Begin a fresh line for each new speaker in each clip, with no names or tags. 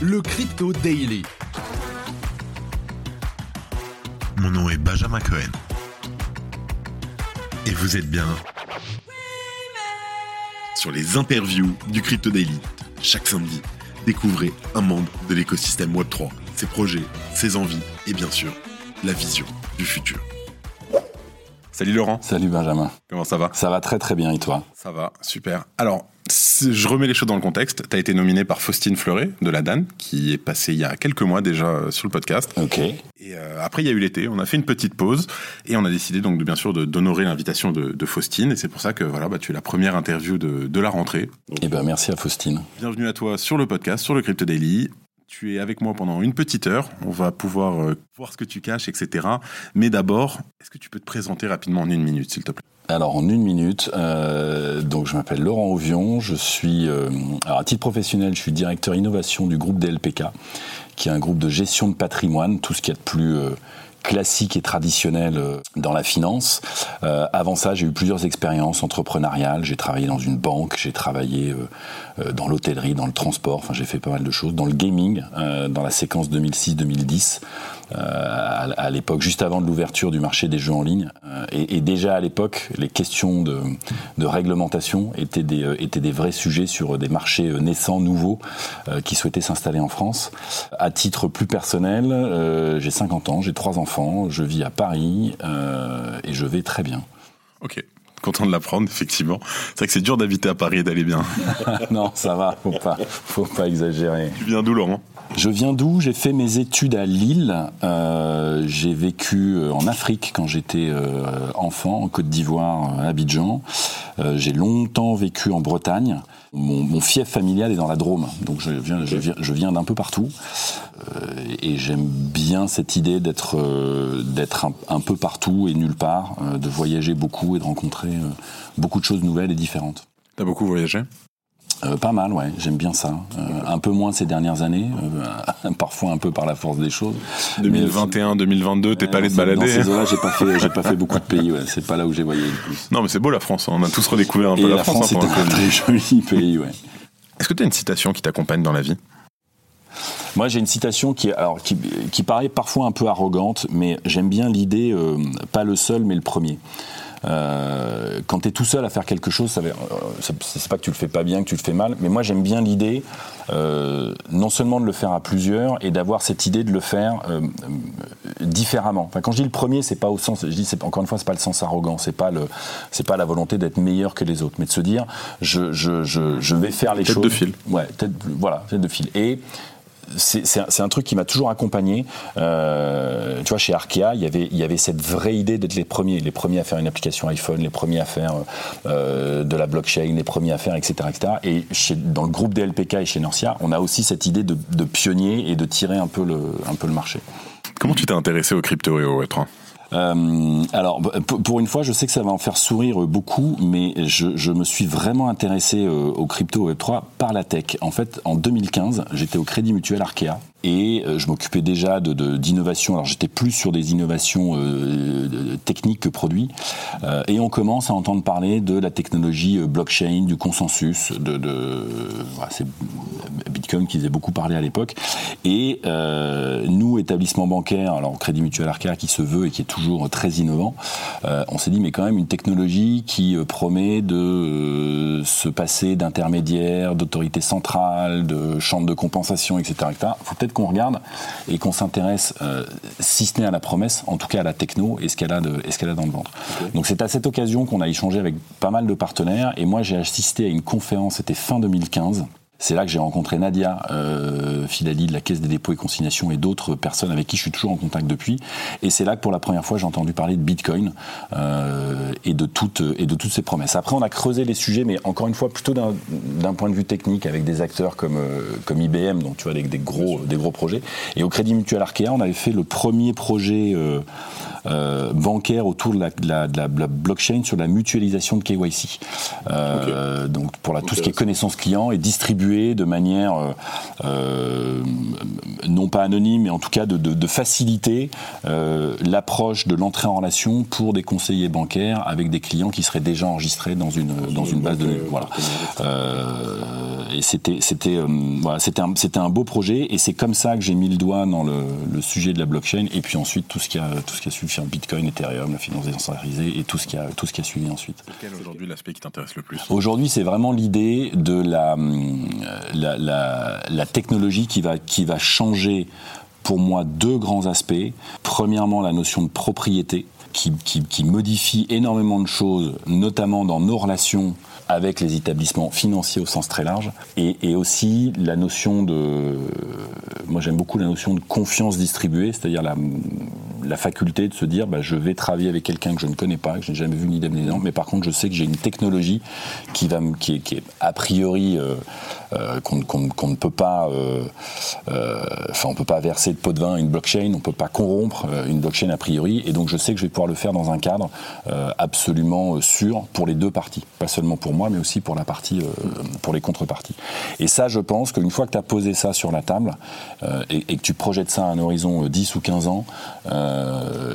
le Crypto Daily.
Mon nom est Benjamin Cohen. Et vous êtes bien sur les interviews du Crypto Daily. Chaque samedi, découvrez un membre de l'écosystème Web3, ses projets, ses envies et bien sûr, la vision du futur. Salut Laurent.
Salut Benjamin.
Comment ça va?
Ça va très très bien et toi?
Ça va, super. Alors, je remets les choses dans le contexte. Tu as été nominé par Faustine Fleuret de la DAN, qui est passée il y a quelques mois déjà euh, sur le podcast.
Ok.
Et euh, après, il y a eu l'été. On a fait une petite pause et on a décidé donc de bien sûr d'honorer l'invitation de, de, Faustine. Et c'est pour ça que voilà, bah, tu es la première interview de, de la rentrée.
Eh ben merci à Faustine.
Bienvenue à toi sur le podcast, sur le Crypto Daily. Tu es avec moi pendant une petite heure. On va pouvoir euh, voir ce que tu caches, etc. Mais d'abord, est-ce que tu peux te présenter rapidement en une minute, s'il te plaît?
Alors en une minute, euh, donc je m'appelle Laurent Auvion, je suis, euh, alors à titre professionnel, je suis directeur innovation du groupe DLPK, qui est un groupe de gestion de patrimoine, tout ce qui est de plus euh, classique et traditionnel euh, dans la finance. Euh, avant ça, j'ai eu plusieurs expériences entrepreneuriales. J'ai travaillé dans une banque, j'ai travaillé euh, dans l'hôtellerie, dans le transport. Enfin, j'ai fait pas mal de choses. Dans le gaming, dans la séquence 2006-2010. À, à l'époque, juste avant de l'ouverture du marché des jeux en ligne. Et, et, déjà à l'époque, les questions de, de réglementation étaient des, étaient des vrais sujets sur des marchés naissants, nouveaux, qui souhaitaient s'installer en France. À titre plus personnel, j'ai 50 ans, j'ai trois enfants je vis à Paris euh, et je vais très bien.
Ok, content de l'apprendre, effectivement. C'est vrai que c'est dur d'habiter à Paris et d'aller bien.
non, ça va, faut pas, faut pas exagérer.
Tu viens d'où, Laurent?
Je viens d'où? J'ai fait mes études à Lille. Euh, j'ai vécu euh, en Afrique quand j'étais euh, enfant, en Côte d'Ivoire, à Abidjan. Euh, j'ai longtemps vécu en Bretagne. Mon, mon, fief familial est dans la Drôme, donc je viens, je viens, je viens d'un peu partout. Euh, et j'aime bien cette idée d'être euh, d'être un, un, peu partout et nulle part, de voyager beaucoup et de rencontrer beaucoup de choses nouvelles et différentes.
T'as beaucoup voyagé?
Euh, pas mal, ouais, j'aime bien ça. Euh, un peu moins ces dernières années, euh, parfois un peu par la force des choses.
2021, 2022, t'es pas allé te balader Dans
ces là j'ai pas fait, j'ai pas fait beaucoup de pays. Ouais, c'est pas là où j'ai voyagé le plus.
Non, mais c'est beau la France. Hein. On a tous redécouvert un peu
la,
la
France.
France
c'est un très joli pays, ouais.
Est-ce que tu as une citation qui t'accompagne dans la vie?
Moi, j'ai une citation qui, alors, qui, qui, paraît parfois un peu arrogante, mais j'aime bien l'idée, euh, pas le seul, mais le premier. Euh, quand tu es tout seul à faire quelque chose, euh, c'est pas que tu le fais pas bien, que tu le fais mal, mais moi j'aime bien l'idée euh, non seulement de le faire à plusieurs et d'avoir cette idée de le faire euh, différemment. Enfin, quand je dis le premier, c'est pas au sens, je dis encore une fois, c'est pas le sens arrogant, c'est pas le, c'est pas la volonté d'être meilleur que les autres, mais de se dire, je, je, je, je vais faire les
tête
choses.
de fil.
Ouais, tête, voilà, tête de fil. Et c'est un, truc qui m'a toujours accompagné. Euh, tu vois, chez Arkea, il y avait, cette vraie idée d'être les premiers, les premiers à faire une application iPhone, les premiers à faire euh, de la blockchain, les premiers à faire, etc.. Et dans le groupe DLPK et chez Norcia, on a aussi cette idée de, pionnier et de tirer un peu le, marché.
Comment tu t'es intéressé aux crypto et au Web3
euh, alors, pour une fois, je sais que ça va en faire sourire beaucoup, mais je, je me suis vraiment intéressé au crypto Web3 par la tech. En fait, en 2015, j'étais au Crédit Mutuel Arkea et je m'occupais déjà d'innovation. Alors j'étais plus sur des innovations euh, techniques que produits. Euh, et on commence à entendre parler de la technologie blockchain, du consensus, de, c'est Bitcoin qui faisait beaucoup parler à l'époque. Et euh, nous, établissement bancaire, alors Crédit Mutuel Arkea qui se veut et qui est toujours très innovant, euh, on s'est dit mais quand même une technologie qui promet de se passer d'intermédiaires, d'autorités centrales, de chambres de compensation, etc. etc. faut peut-être qu'on regarde et qu'on s'intéresse, euh, si ce n'est à la promesse, en tout cas à la techno et ce qu'elle a, de, et ce qu'elle a dans le ventre. Okay. Donc c'est à cette occasion qu'on a échangé avec pas mal de partenaires et moi j'ai assisté à une conférence, c'était fin 2015. C'est là que j'ai rencontré Nadia euh, Filali de la Caisse des dépôts et consignations et d'autres personnes avec qui je suis toujours en contact depuis. Et c'est là que pour la première fois j'ai entendu parler de Bitcoin euh, et de toutes et de toutes ces promesses. Après on a creusé les sujets, mais encore une fois plutôt d'un point de vue technique avec des acteurs comme euh, comme IBM, donc tu vois des, des gros des gros projets. Et au Crédit Mutuel Arkea, on avait fait le premier projet euh, euh, bancaire autour de la, de, la, de la, blockchain sur la mutualisation de KYC. Euh, okay. Donc pour la, tout okay. ce qui est connaissance client et distribution distribuer de manière non pas anonyme, mais en tout cas de, de faciliter l'approche de l'entrée en relation pour des conseillers bancaires avec des clients qui seraient déjà enregistrés dans une dans une base de données. Voilà. et c'était c'était voilà, c'était un, c'était un beau projet et c'est comme ça que j'ai mis le doigt dans le, le, sujet de la blockchain et puis ensuite tout ce qui a tout ce qui a suivi Bitcoin, Ethereum, la finance décentralisée et tout ce qui a tout ce qui a suivi ensuite.
Quel est aujourd'hui l'aspect qui t'intéresse le plus?
Aujourd'hui, c'est vraiment l'idée de la la, la technologie qui va qui va changer pour moi deux grands aspects. Premièrement, la notion de propriété qui, qui, qui modifie énormément de choses, notamment dans nos relations avec les établissements financiers au sens très large, et aussi la notion de, moi j'aime beaucoup la notion de confiance distribuée, c'est-à-dire la, la faculté de se dire, bah, je vais travailler avec quelqu'un que je ne connais pas, que je n'ai jamais vu ni d'âme ni mais par contre je sais que j'ai une technologie qui va, qui est, a priori euh, euh, qu'on ne peut pas, euh, enfin on peut pas verser de pot de vin à une blockchain, on peut pas corrompre une blockchain a priori, et donc je sais que je vais pouvoir le faire dans un cadre absolument sûr pour les deux parties, pas seulement pour moi, mais aussi pour la partie, pour les contreparties. Et ça, je pense qu'une fois que tu as posé ça sur la table et, que tu projettes ça à un horizon 10 ou 15 ans,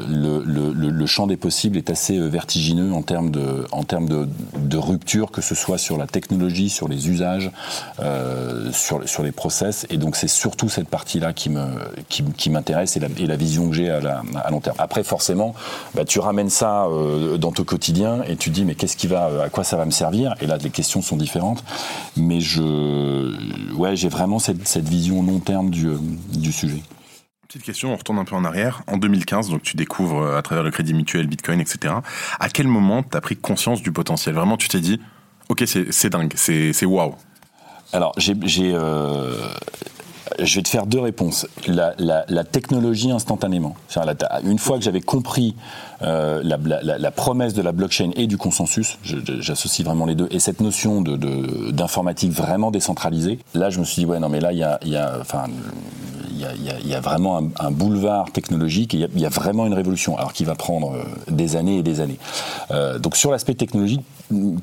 le, le, champ des possibles est assez vertigineux en termes de, en rupture, que ce soit sur la technologie, sur les usages, euh, sur, les process. Et donc c'est surtout cette partie-là qui m'intéresse et la, vision que j'ai à, long terme. Après forcément, bah, tu ramènes ça euh, dans ton quotidien et tu dis mais qu'est-ce qui va, à quoi ça va me servir? Et là les questions sont différentes. Mais j'ai vraiment cette, cette vision long terme du sujet.
Petite question, on retourne un peu en arrière. En 2015, donc tu découvres euh, à travers le crédit mutuel, Bitcoin, etc. À quel moment tu as pris conscience du potentiel? Vraiment, tu t'es dit, ok, c'est dingue, c'est waouh.
Alors, j'ai, euh, je vais te faire deux réponses. La, la, la technologie instantanément. Une fois que j'avais compris euh, la, la, promesse de la blockchain et du consensus, j'associe vraiment les deux, et cette notion d'informatique de, vraiment décentralisée, là je me suis dit, ouais, non, mais là, il y a, y a enfin, il y, a, vraiment un, boulevard technologique et il y, a, vraiment une révolution, alors qui va prendre euh, des années et des années. Euh, donc sur l'aspect technologique,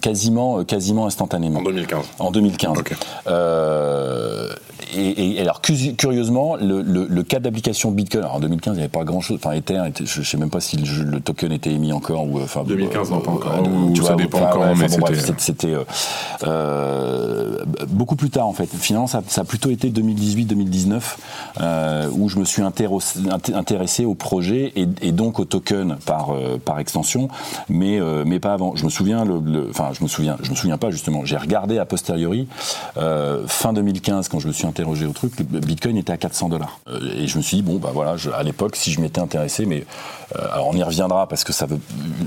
quasiment, quasiment instantanément.
En 2015.
En 2015. Euh, et, alors curieusement, le, le, cas d'application Bitcoin, alors en 2015 il n'y avait pas grand chose, enfin Ether, je ne sais même pas si le, token était émis encore ou
enfin 2015 non pas encore, tu ça dépend encore, mais
c'était beaucoup plus tard en fait. Finalement ça, ça a plutôt été 2018-2019 euh, où je me suis intéressé au projet et, et donc au token par euh, par extension, mais euh, mais pas avant. Je me souviens, le, enfin je me souviens, je me souviens pas justement. J'ai regardé a posteriori fin 2015 quand je me suis au truc, le Bitcoin était à 400 dollars et je me suis dit bon bah voilà, à l'époque si je m'étais intéressé, mais alors on y reviendra parce que ça veut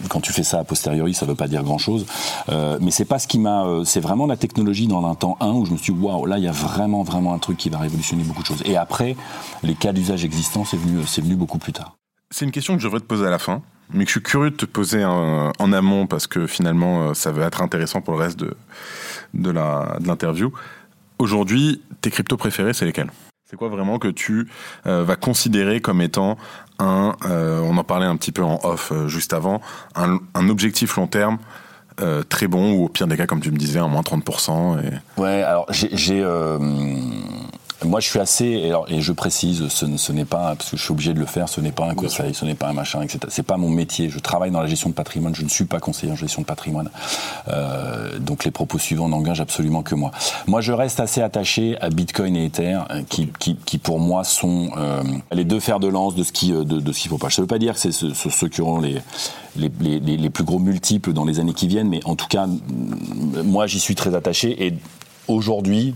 quand tu fais ça a posteriori, ça veut pas dire grand chose, mais c'est pas ce qui m'a, c'est vraiment la technologie dans un temps 1 où je me suis dit waouh là il y a vraiment vraiment un truc qui va révolutionner beaucoup de choses. Et après les cas d'usage existants, c'est venu, venu beaucoup plus tard.
C'est une question que je devrais te poser à la fin, mais que je suis curieux de te poser en, amont parce que finalement, euh, ça va être intéressant pour le reste de, de, l'interview. Aujourd'hui, tes cryptos préférés, c'est lesquels? C'est quoi vraiment que tu euh, vas considérer comme étant un, euh, on en parlait un petit peu en off juste avant, un, objectif long terme très bon ou au pire des cas, comme tu me disais, en moins 30%. Et...
Ouais, alors j'ai moi, je suis assez, et, et je précise, ce, ce n'est pas, parce que je suis obligé de le faire, ce n'est pas un conseil, ce n'est pas un machin, etc. C'est pas mon métier. Je travaille dans la gestion de patrimoine, je ne suis pas conseiller en gestion de patrimoine. Euh, donc les propos suivants n'engagent absolument que moi. Moi, je reste assez attaché à Bitcoin et Ether, euh, qui, qui, qui pour moi sont euh, les deux fers de lance de ce qui, de, de ce qu'il faut pas. Ça veut pas dire que c'est ceux, ceux qui auront les, les, les, les plus gros multiples dans les années qui viennent, mais en tout cas, moi, j'y suis très attaché et aujourd'hui,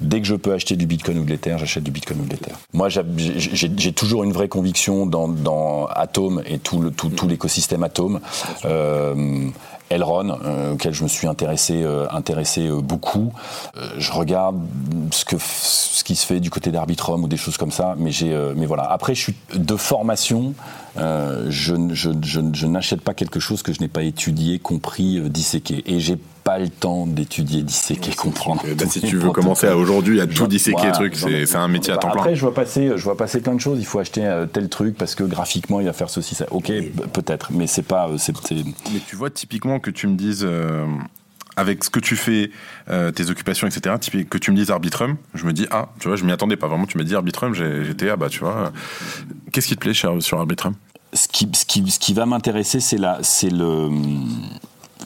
dès que je peux acheter du Bitcoin ou de l'Ether, j'achète du Bitcoin ou de l'Ether. Moi, j'ai toujours une vraie conviction dans, Atom et tout l'écosystème Atom. Euh, Elron, euh, auquel je me suis intéressé, euh, euh, beaucoup. je regarde ce, qui se fait du côté d'Arbitrum ou des choses comme ça, mais, voilà. Après, je suis de formation, je, je n'achète pas quelque chose que je n'ai pas étudié, compris, disséqué. Et j'ai pas le temps d'étudier, disséquer, comprendre.
Bah, si tu veux commencer à aujourd'hui à tout disséquer, truc, c'est, un métier à temps plein.
Après, je vois passer, je vois passer plein de choses. Il faut acheter tel truc parce que graphiquement, il va faire ceci, ça. Ok, peut-être, mais c'est pas, c'est,
Mais tu vois typiquement que tu me dises, euh, avec ce que tu fais, euh, tes occupations, etc., que tu me dises Arbitrum, je me dis, ah, tu vois, je m'y attendais pas vraiment. Tu me dis Arbitrum, j'étais, ah bah, tu vois. Qu'est-ce qui te plaît sur, sur Arbitrum?
Ce qui, ce, qui, ce qui va m'intéresser, c'est le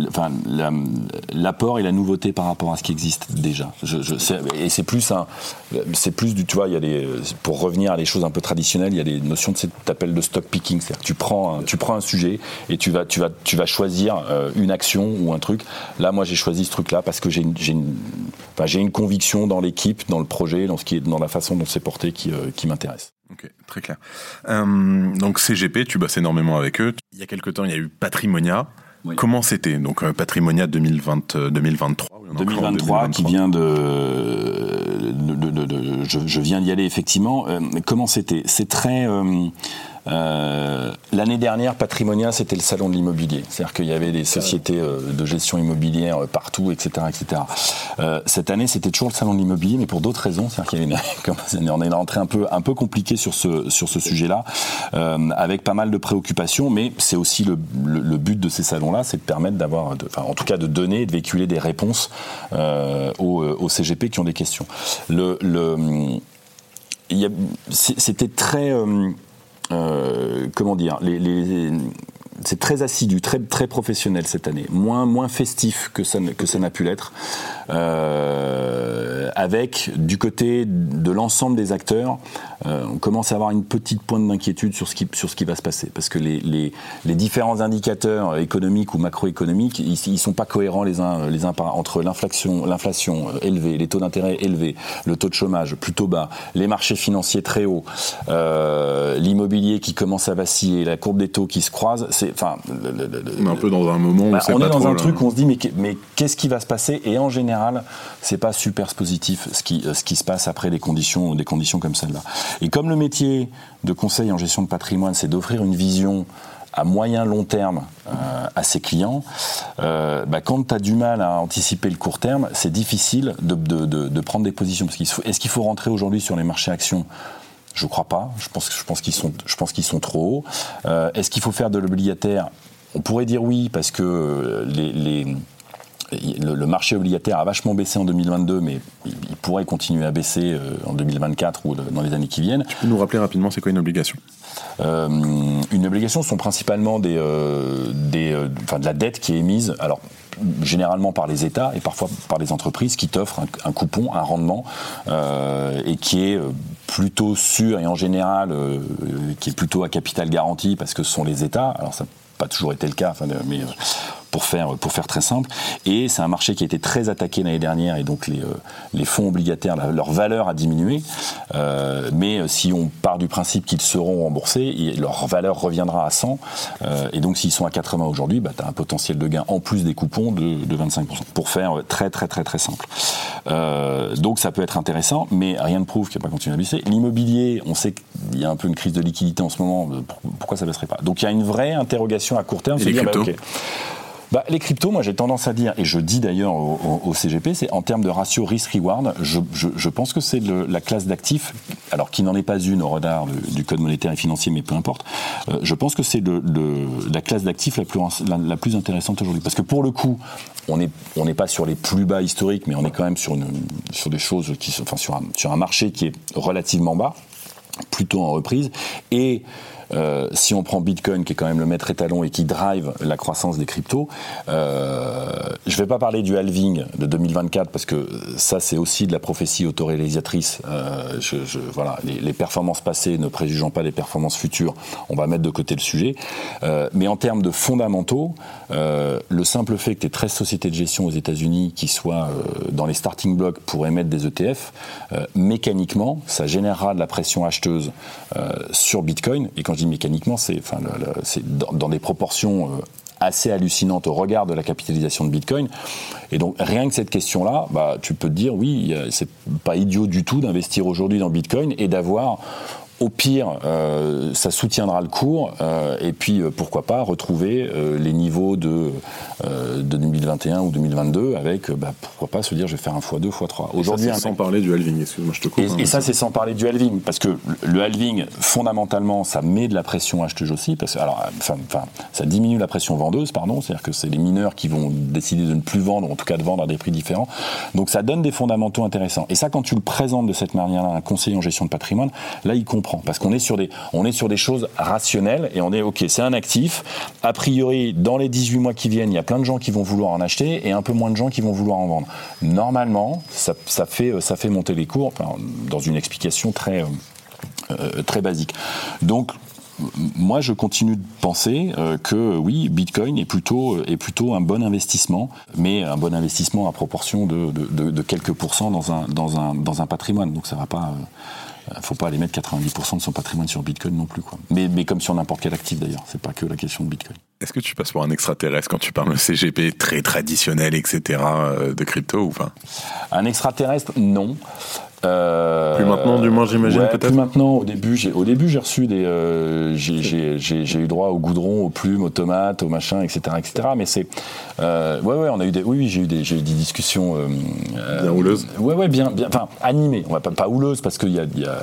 enfin, l'apport et la nouveauté par rapport à ce qui existe déjà. Je, je, et c'est plus un, c'est plus du, tu vois, il y a des, pour revenir à des choses un peu traditionnelles, il y a des notions de cet appel de stock picking, c'est-à-dire que tu prends, un, tu prends un sujet et tu vas, tu vas, tu vas choisir euh, une action ou un truc. Là, moi, j'ai choisi ce truc-là parce que j'ai une, j'ai une, enfin, une conviction dans l'équipe, dans le projet, dans ce qui est, dans la façon dont c'est porté qui, euh, qui m'intéresse.
Ok, très clair. Euh, donc CGP, tu bosses énormément avec eux. Il y a quelques temps, il y a eu Patrimonia. Comment c'était Donc euh, Patrimonia 2020, 2023.
2023, qui vient de, de, de, je, je, viens d'y aller effectivement. Euh, comment c'était? C'est très euh, euh, l'année dernière, Patrimonia, c'était le salon de l'immobilier. C'est-à-dire qu'il y avait des sociétés euh, de gestion immobilière euh, partout, etc. etc. cette année, c'était toujours le salon de l'immobilier, mais pour d'autres raisons. C'est-à-dire qu'il y avait une, on est un peu, un peu compliqué sur ce, sujet-là, avec pas mal de préoccupations, mais c'est aussi le, but de ces salons-là, c'est de permettre d'avoir, enfin, en tout cas de donner et de véhiculer des réponses aux, CGP qui ont des questions. C'était très comment dire, les, les, c'est très assidu, très très professionnel cette année, moins moins festif que ça que ça n'a pu l'être, euh, avec du côté de l'ensemble des acteurs, euh, on commence à avoir une petite pointe d'inquiétude sur ce qui sur ce qui va se passer, parce que les les, les différents indicateurs économiques ou macroéconomiques, ils, ils sont pas cohérents les uns les uns entre l'inflation l'inflation élevée, les taux d'intérêt élevés, le taux de chômage plutôt bas, les marchés financiers très hauts, euh, l'immobilier qui commence à vaciller, la courbe des taux qui se croise, enfin,
on est un peu dans un moment.
Bah, on, est dans un truc où on se dit mais, mais qu'est-ce qui va se passer? Et en général, c'est pas super positif ce qui ce qui se passe après des conditions des conditions comme celle-là. Et comme le métier de conseil en gestion de patrimoine, c'est d'offrir une vision à moyen long terme euh, à ses clients, euh, bah, quand tu as du mal à anticiper le court terme, c'est difficile de, de, de, de, prendre des positions. Est-ce qu'il faut rentrer aujourd'hui sur les marchés actions? Je crois pas. Je pense, je pense qu'ils sont, je pense qu'ils sont trop hauts. Euh, est-ce qu'il faut faire de l'obligataire? On pourrait dire oui parce que les, le, marché obligataire a vachement baissé en 2022, mais il, pourrait continuer à baisser euh, en 2024 ou dans les années qui viennent.
Tu peux nous rappeler rapidement c'est quoi une obligation?
Euh, Une obligation sont principalement des, des, enfin, de la dette qui est émise. Alors généralement par les États et parfois par les entreprises qui t'offrent un, coupon, un rendement, euh, et qui est euh, plutôt sûr et en général euh, qui est plutôt à capital garanti parce que ce sont les États. Alors ça n'a pas toujours été le cas, mais pour faire, pour faire très simple. Et c'est un marché qui a été très attaqué l'année dernière et donc les, euh, les fonds obligataires, leur valeur a diminué. Euh, mais euh, si on part du principe qu'ils seront remboursés, leur valeur reviendra à 100. Euh, et donc s'ils sont à 80 aujourd'hui, bah, tu as un potentiel de gain en plus des coupons de, de 25%. Pour faire très très très très simple. Euh, donc ça peut être intéressant, mais rien ne prouve qu'il n'y a pas continué à baisser. L'immobilier, on sait qu'il y a un peu une crise de liquidité en ce moment. Pourquoi ça ne baisserait pas? Donc il y a une vraie interrogation à court terme.
Et les bah,
bah, les cryptos, moi j'ai tendance à dire, et je dis d'ailleurs au, CGP, c'est en termes de ratio risk-reward, je, pense que c'est la classe d'actifs, alors qui n'en est pas une au radar du code monétaire et financier, mais peu importe, euh, je pense que c'est la classe d'actifs la plus, intéressante aujourd'hui. Parce que pour le coup, on n'est pas sur les plus bas historiques, mais on est quand même sur, des choses qui enfin un, sur un marché qui est relativement bas, plutôt en reprise, et euh, si on prend Bitcoin, qui est quand même le maître étalon et qui drive la croissance des cryptos, euh, je ne vais pas parler du halving de 2024 parce que ça, c'est aussi de la prophétie autoréalisatrice. Euh, voilà, les, performances passées ne préjugeant pas les performances futures, on va mettre de côté le sujet. Mais en termes de fondamentaux, le simple fait que tu aies 13 sociétés de gestion aux États-Unis qui soient dans les starting blocks pour émettre des ETF, mécaniquement, ça générera de la pression acheteuse sur Bitcoin. Et quand mécaniquement, c'est dans, des proportions euh, assez hallucinantes au regard de la capitalisation de Bitcoin. Et donc rien que cette question-là, bah, tu peux te dire oui, c'est pas idiot du tout d'investir aujourd'hui dans Bitcoin et d'avoir au pire, euh, ça soutiendra le cours, euh, et puis euh, pourquoi pas retrouver les niveaux de, de 2021 ou 2022 avec, bah, pourquoi pas se dire je vais faire un x2, x3.
Aujourd'hui, sans parler du halving, excuse-moi, je te coupe.
Et, hein, ça, c'est sans parler du halving, parce que le halving, fondamentalement, ça met de la pression acheteuse aussi, parce que, alors, enfin, ça diminue la pression vendeuse, pardon, c'est-à-dire que c'est les mineurs qui vont décider de ne plus vendre, en tout cas de vendre à des prix différents. Donc ça donne des fondamentaux intéressants. Et ça, quand tu le présentes de cette manière-là à un conseiller en gestion de patrimoine, là, il comprend parce qu'on est sur des, on est sur des choses rationnelles et on est ok, c'est un actif. A priori, dans les 18 mois qui viennent, il y a plein de gens qui vont vouloir en acheter et un peu moins de gens qui vont vouloir en vendre. Normalement, ça, fait, ça fait monter les cours dans une explication très, euh, très basique. Donc moi, je continue de penser euh, que oui, Bitcoin est plutôt, est plutôt un bon investissement, mais un bon investissement à proportion de, de, quelques pourcents dans un, dans, un, dans un patrimoine. Donc ça va pas. Euh, il ne faut pas aller mettre 90% de son patrimoine sur Bitcoin non plus. Quoi. Mais, mais comme sur n'importe quel actif d'ailleurs, c'est pas que la question de Bitcoin.
Est-ce que tu passes pour un extraterrestre quand tu parles de CGP très traditionnel, etc., euh, de crypto ou pas?
Un extraterrestre, non.
Euh, plus maintenant, du moins, j'imagine peut-être.
Plus maintenant. Au début, j'ai au début j'ai reçu des, euh, j'ai eu droit au goudron, aux plumes, aux tomates, aux machins, etc., etc. Mais c'est, euh, ouais, ouais, on a eu des, oui, oui, j'ai eu des, j'ai eu des discussions
bien houleuses.
Ouais, ouais, bien, bien, enfin animées. On va pas pas houleuses parce qu'il y a, y a,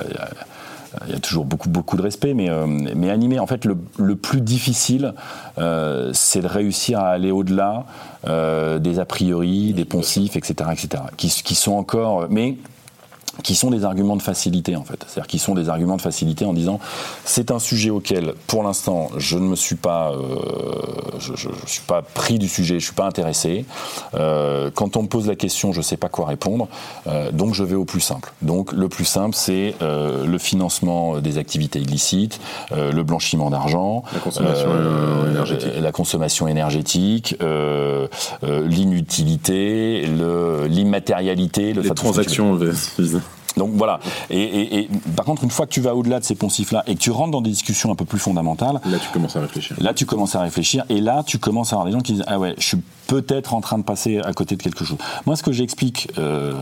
il y a toujours beaucoup, beaucoup de respect, mais, mais animé. En fait, le, le plus difficile, c'est de réussir à aller au-delà des a priori, des poncifs, etc., etc., qui, qui sont encore. Mais qui sont des arguments de facilité en fait. C'est-à-dire qui sont des arguments de facilité en disant c'est un sujet auquel pour l'instant je ne me suis pas euh, je, je, suis pas pris du sujet, je suis pas intéressé. Euh, quand on me pose la question, je sais pas quoi répondre, euh, donc je vais au plus simple. Donc le plus simple c'est euh, le financement des activités illicites, euh, le blanchiment d'argent,
la consommation
euh,
énergétique,
la consommation énergétique, l'inutilité, l'immatérialité,
le les transactions
donc voilà. Et, par contre, une fois que tu vas au-delà de ces poncifs-là et que tu rentres dans des discussions un peu plus fondamentales,
là tu commences à réfléchir.
Là tu commences à réfléchir et là tu commences à avoir des gens qui disent ah ouais, je suis peut-être en train de passer à côté de quelque chose. Moi, ce que j'explique euh,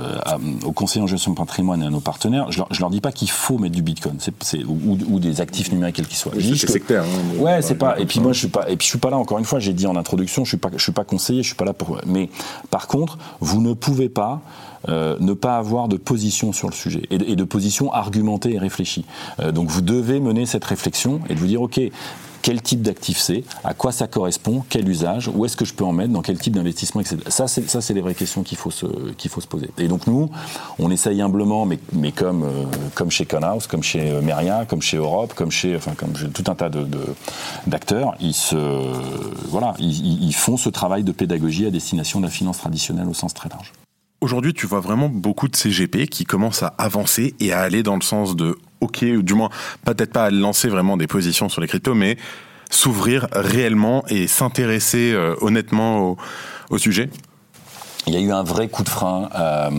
aux conseillers en gestion de patrimoine et à nos partenaires, je leur, leur dis pas qu'il faut mettre du Bitcoin, c'est, ou, des actifs numériques quels qu'ils soient.
Oui, c'est sectaire. Hein,
ouais, c'est pas. Et puis moi, je suis pas. Et puis je suis pas là. Encore une fois, j'ai dit en introduction, je suis pas, je suis pas conseiller, je suis pas là pour. Mais par contre, vous ne pouvez pas euh, ne pas avoir de position sur le sujet et de, position argumentée et réfléchie. Euh, donc vous devez mener cette réflexion et de vous dire ok quel type d'actif c'est, à quoi ça correspond, quel usage, où est-ce que je peux en mettre, dans quel type d'investissement, etc. Ça, c'est, ça, c'est les vraies questions qu'il faut se, qu'il faut se poser. Et donc nous, on essaye humblement, mais, comme, euh, comme chez Conhouse, comme chez Meria, comme chez Europe, comme chez, tout un tas de, d'acteurs, ils se, voilà, ils font ce travail de pédagogie à destination de la finance traditionnelle au sens très large.
Aujourd'hui, tu vois vraiment beaucoup de CGP qui commencent à avancer et à aller dans le sens de OK, ou du moins peut-être pas à lancer vraiment des positions sur les cryptos, mais s'ouvrir réellement et s'intéresser euh, honnêtement au, sujet
il y a eu un vrai coup de frein euh,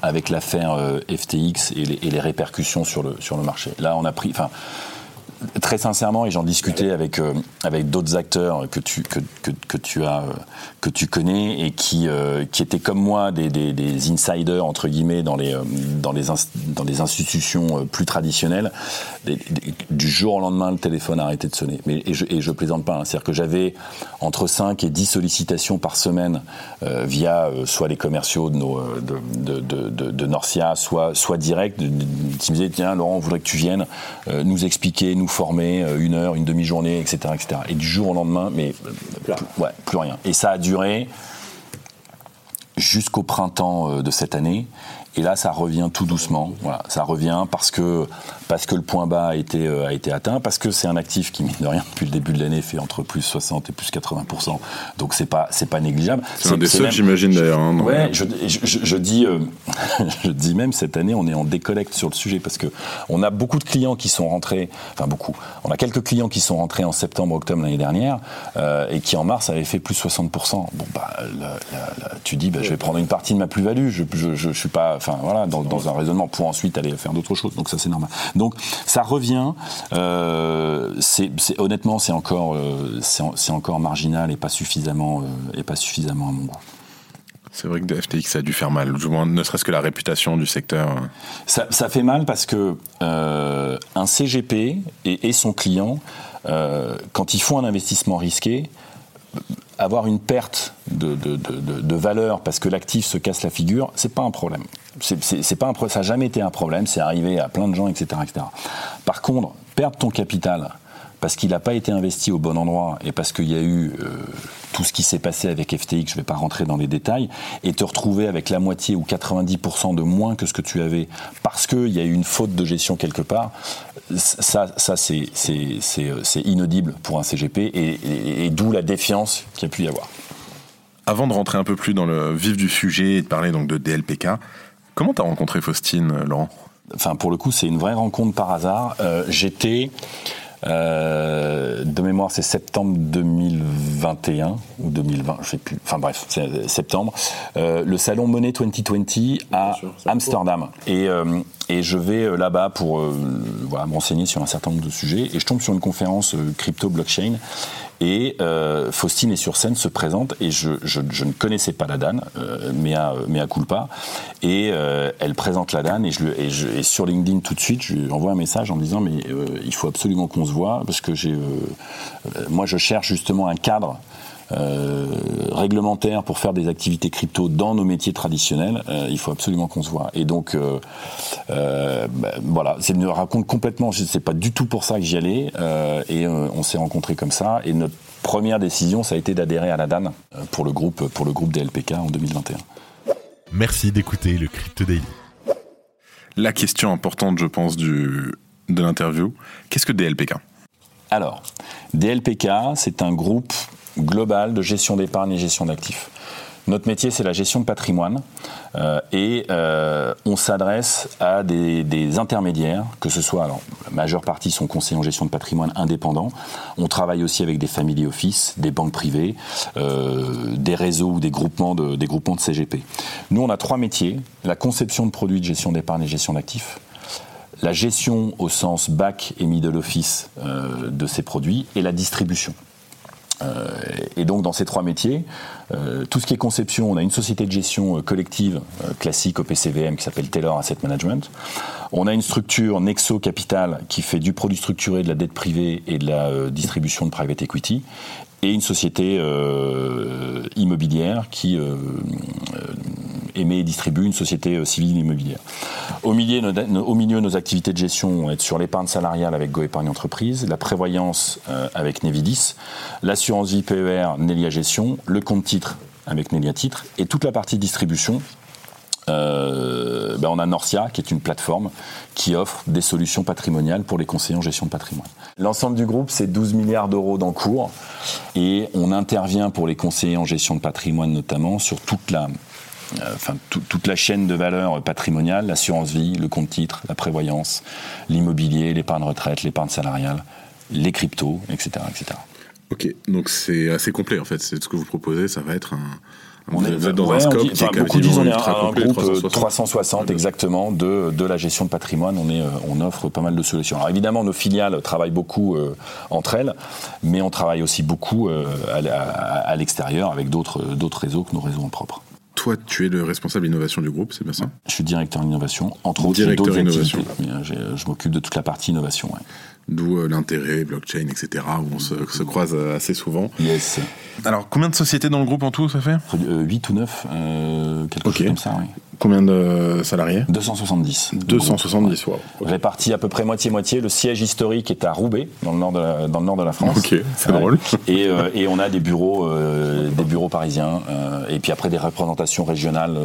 avec l'affaire euh, FTX et les, répercussions sur le, sur le marché. Là, on a pris, très sincèrement, et j'en discutais avec euh, avec d'autres acteurs que tu que, que, que, tu as euh, que tu connais et qui euh, qui étaient comme moi des, des, insiders entre guillemets dans les dans les dans des institutions plus traditionnelles. du jour au lendemain, le téléphone a arrêté de sonner. Mais et je, et je plaisante pas. Hein. C'est-à-dire que j'avais entre 5 et 10 sollicitations par semaine via soit les commerciaux de nos de, de, de Norcia, soit soit direct, qui me disaient tiens Laurent, on voudrait que tu viennes nous expliquer, nous former euh, une heure, une demi-journée, etc., etc. Et du jour au lendemain, mais plus, ouais, plus rien. Et ça a duré jusqu'au printemps euh, de cette année. Et là, ça revient tout doucement. Voilà, ça revient parce que parce que le point bas a été euh, a été atteint, parce que c'est un actif qui mine de rien depuis le début de l'année fait entre plus 60 et plus 80% Donc c'est pas c'est pas négligeable.
C'est un des seuls, j'imagine d'ailleurs. Hein,
ouais, je, je, je, dis euh, je dis même cette année, on est en décollecte sur le sujet parce que on a beaucoup de clients qui sont rentrés, enfin beaucoup. On a quelques clients qui sont rentrés en septembre, octobre l'année dernière euh, et qui en mars avaient fait plus 60 Bon bah tu dis bah, je vais prendre une partie de ma plus-value. Je, je, je, suis pas enfin voilà, dans, dans, un raisonnement pour ensuite aller faire d'autres choses. Donc ça c'est normal. Donc ça revient. Euh, c'est, honnêtement, c'est encore, euh, c'est, encore marginal et pas suffisamment, euh, et pas suffisamment à mon goût.
C'est vrai que FTX a dû faire mal, ne serait-ce que la réputation du secteur.
Ça, fait mal parce que euh, un CGP et, son client, quand ils font un investissement risqué, avoir une perte de, valeur parce que l'actif se casse la figure, c'est pas un problème. C'est, pas un, ça n'a jamais été un problème, c'est arrivé à plein de gens, etc., etc. Par contre, perdre ton capital parce qu'il n'a pas été investi au bon endroit et parce qu'il y a eu euh, tout ce qui s'est passé avec FTX, je ne vais pas rentrer dans les détails, et te retrouver avec la moitié ou 90% de moins que ce que tu avais parce qu'il y a eu une faute de gestion quelque part, ça, ça c'est inaudible pour un CGP et, et d'où la défiance qu'il y a pu y avoir.
Avant de rentrer un peu plus dans le vif du sujet et de parler donc de DLPK, comment tu as rencontré Faustine, Laurent?
Enfin, pour le coup, c'est une vraie rencontre par hasard. Euh, j'étais euh, de mémoire, c'est septembre 2021 ou 2020, je sais plus. Enfin bref, c'est septembre. Euh, le salon Money 2020 à Amsterdam. Et, euh, et, je vais là-bas pour voilà, me renseigner sur un certain nombre de sujets. Et je tombe sur une conférence crypto blockchain. Et euh, Faustine est sur scène, se présente, et je, je, je ne connaissais pas la Dan, euh, mais, à, mais à culpa. Et euh, elle présente la Dan, et, je, et, je, et sur LinkedIn tout de suite, je lui envoie un message en disant mais euh, il faut absolument qu'on se voit, parce que j'ai, euh, moi je cherche justement un cadre euh, réglementaire pour faire des activités crypto dans nos métiers traditionnels, euh, il faut absolument qu'on se voit. Et donc, euh, euh bah, voilà, c'est une raconte complètement, je sais pas du tout pour ça que j'y allais, et on s'est rencontrés comme ça. Et notre première décision, ça a été d'adhérer à la DAN pour le groupe, pour le groupe DLPK en 2021.
Merci d'écouter le Crypto Daily. La question importante, je pense, du, de l'interview, qu'est-ce que DLPK
alors, DLPK, c'est un groupe global de gestion d'épargne et gestion d'actifs. Notre métier, c'est la gestion de patrimoine euh, et euh, on s'adresse à des, intermédiaires, que ce soit, alors, la majeure partie sont conseillers en gestion de patrimoine indépendants. On travaille aussi avec des family office, des banques privées, euh, des réseaux ou des groupements, de, groupements de CGP. Nous, on a trois métiers la conception de produits de gestion d'épargne et gestion d'actifs, la gestion au sens back et middle office de ces produits et la distribution. Euh, et donc dans ces trois métiers, euh, tout ce qui est conception, on a une société de gestion euh, collective classique au PCVM qui s'appelle Taylor Asset Management. On a une structure Nexo Capital qui fait du produit structuré, de la dette privée et de la distribution de private equity et une société immobilière qui émet et distribue une société civile immobilière. Au milieu, nos, activités de gestion vont être sur l'épargne salariale avec Go Épargne Entreprise, la prévoyance euh, avec Nevidis, l'assurance vie PER Nelia Gestion, le compte titre avec Nelia Titre et toute la partie distribution euh, ben on a Norcia, qui est une plateforme qui offre des solutions patrimoniales pour les conseillers en gestion de patrimoine. L'ensemble du groupe, c'est 12 milliards d'euros d'encours et on intervient pour les conseillers en gestion de patrimoine notamment sur toute la euh, enfin toute la chaîne de valeur patrimoniale, l'assurance vie, le compte titre, la prévoyance, l'immobilier, l'épargne retraite, l'épargne salariale, les cryptos, etc., etc.
Ok, donc c'est assez complet en fait. C'est ce que vous proposez, ça va être un,
on est dans un scope qui est beaucoup disent on est un, groupe 360, 360 exactement de, de la gestion de patrimoine. On, est, euh, on offre pas mal de solutions. Alors évidemment, nos filiales travaillent beaucoup euh, entre elles, mais on travaille aussi beaucoup à, à l'extérieur avec d'autres réseaux que nos réseaux en propre
toi, tu es le responsable innovation du groupe, c'est bien ça?
Je suis directeur innovation, entre autres, d'autres activités. Euh, je m'occupe de toute la partie innovation.
D'où euh, l'intérêt, blockchain, etc., où on se, croise euh, assez souvent.
Yes.
Alors, combien de sociétés dans le groupe en tout, ça fait?
8 ou 9, quelque chose comme ça, oui.
Combien de salariés?
270.
270, wow.
Répartis à peu près moitié-moitié. Le siège historique est à Roubaix, dans le nord de la, dans le nord de la France.
Ok, c'est drôle.
Et, euh, et, on a des bureaux, euh, des bureaux parisiens, euh, et puis après des représentations régionales,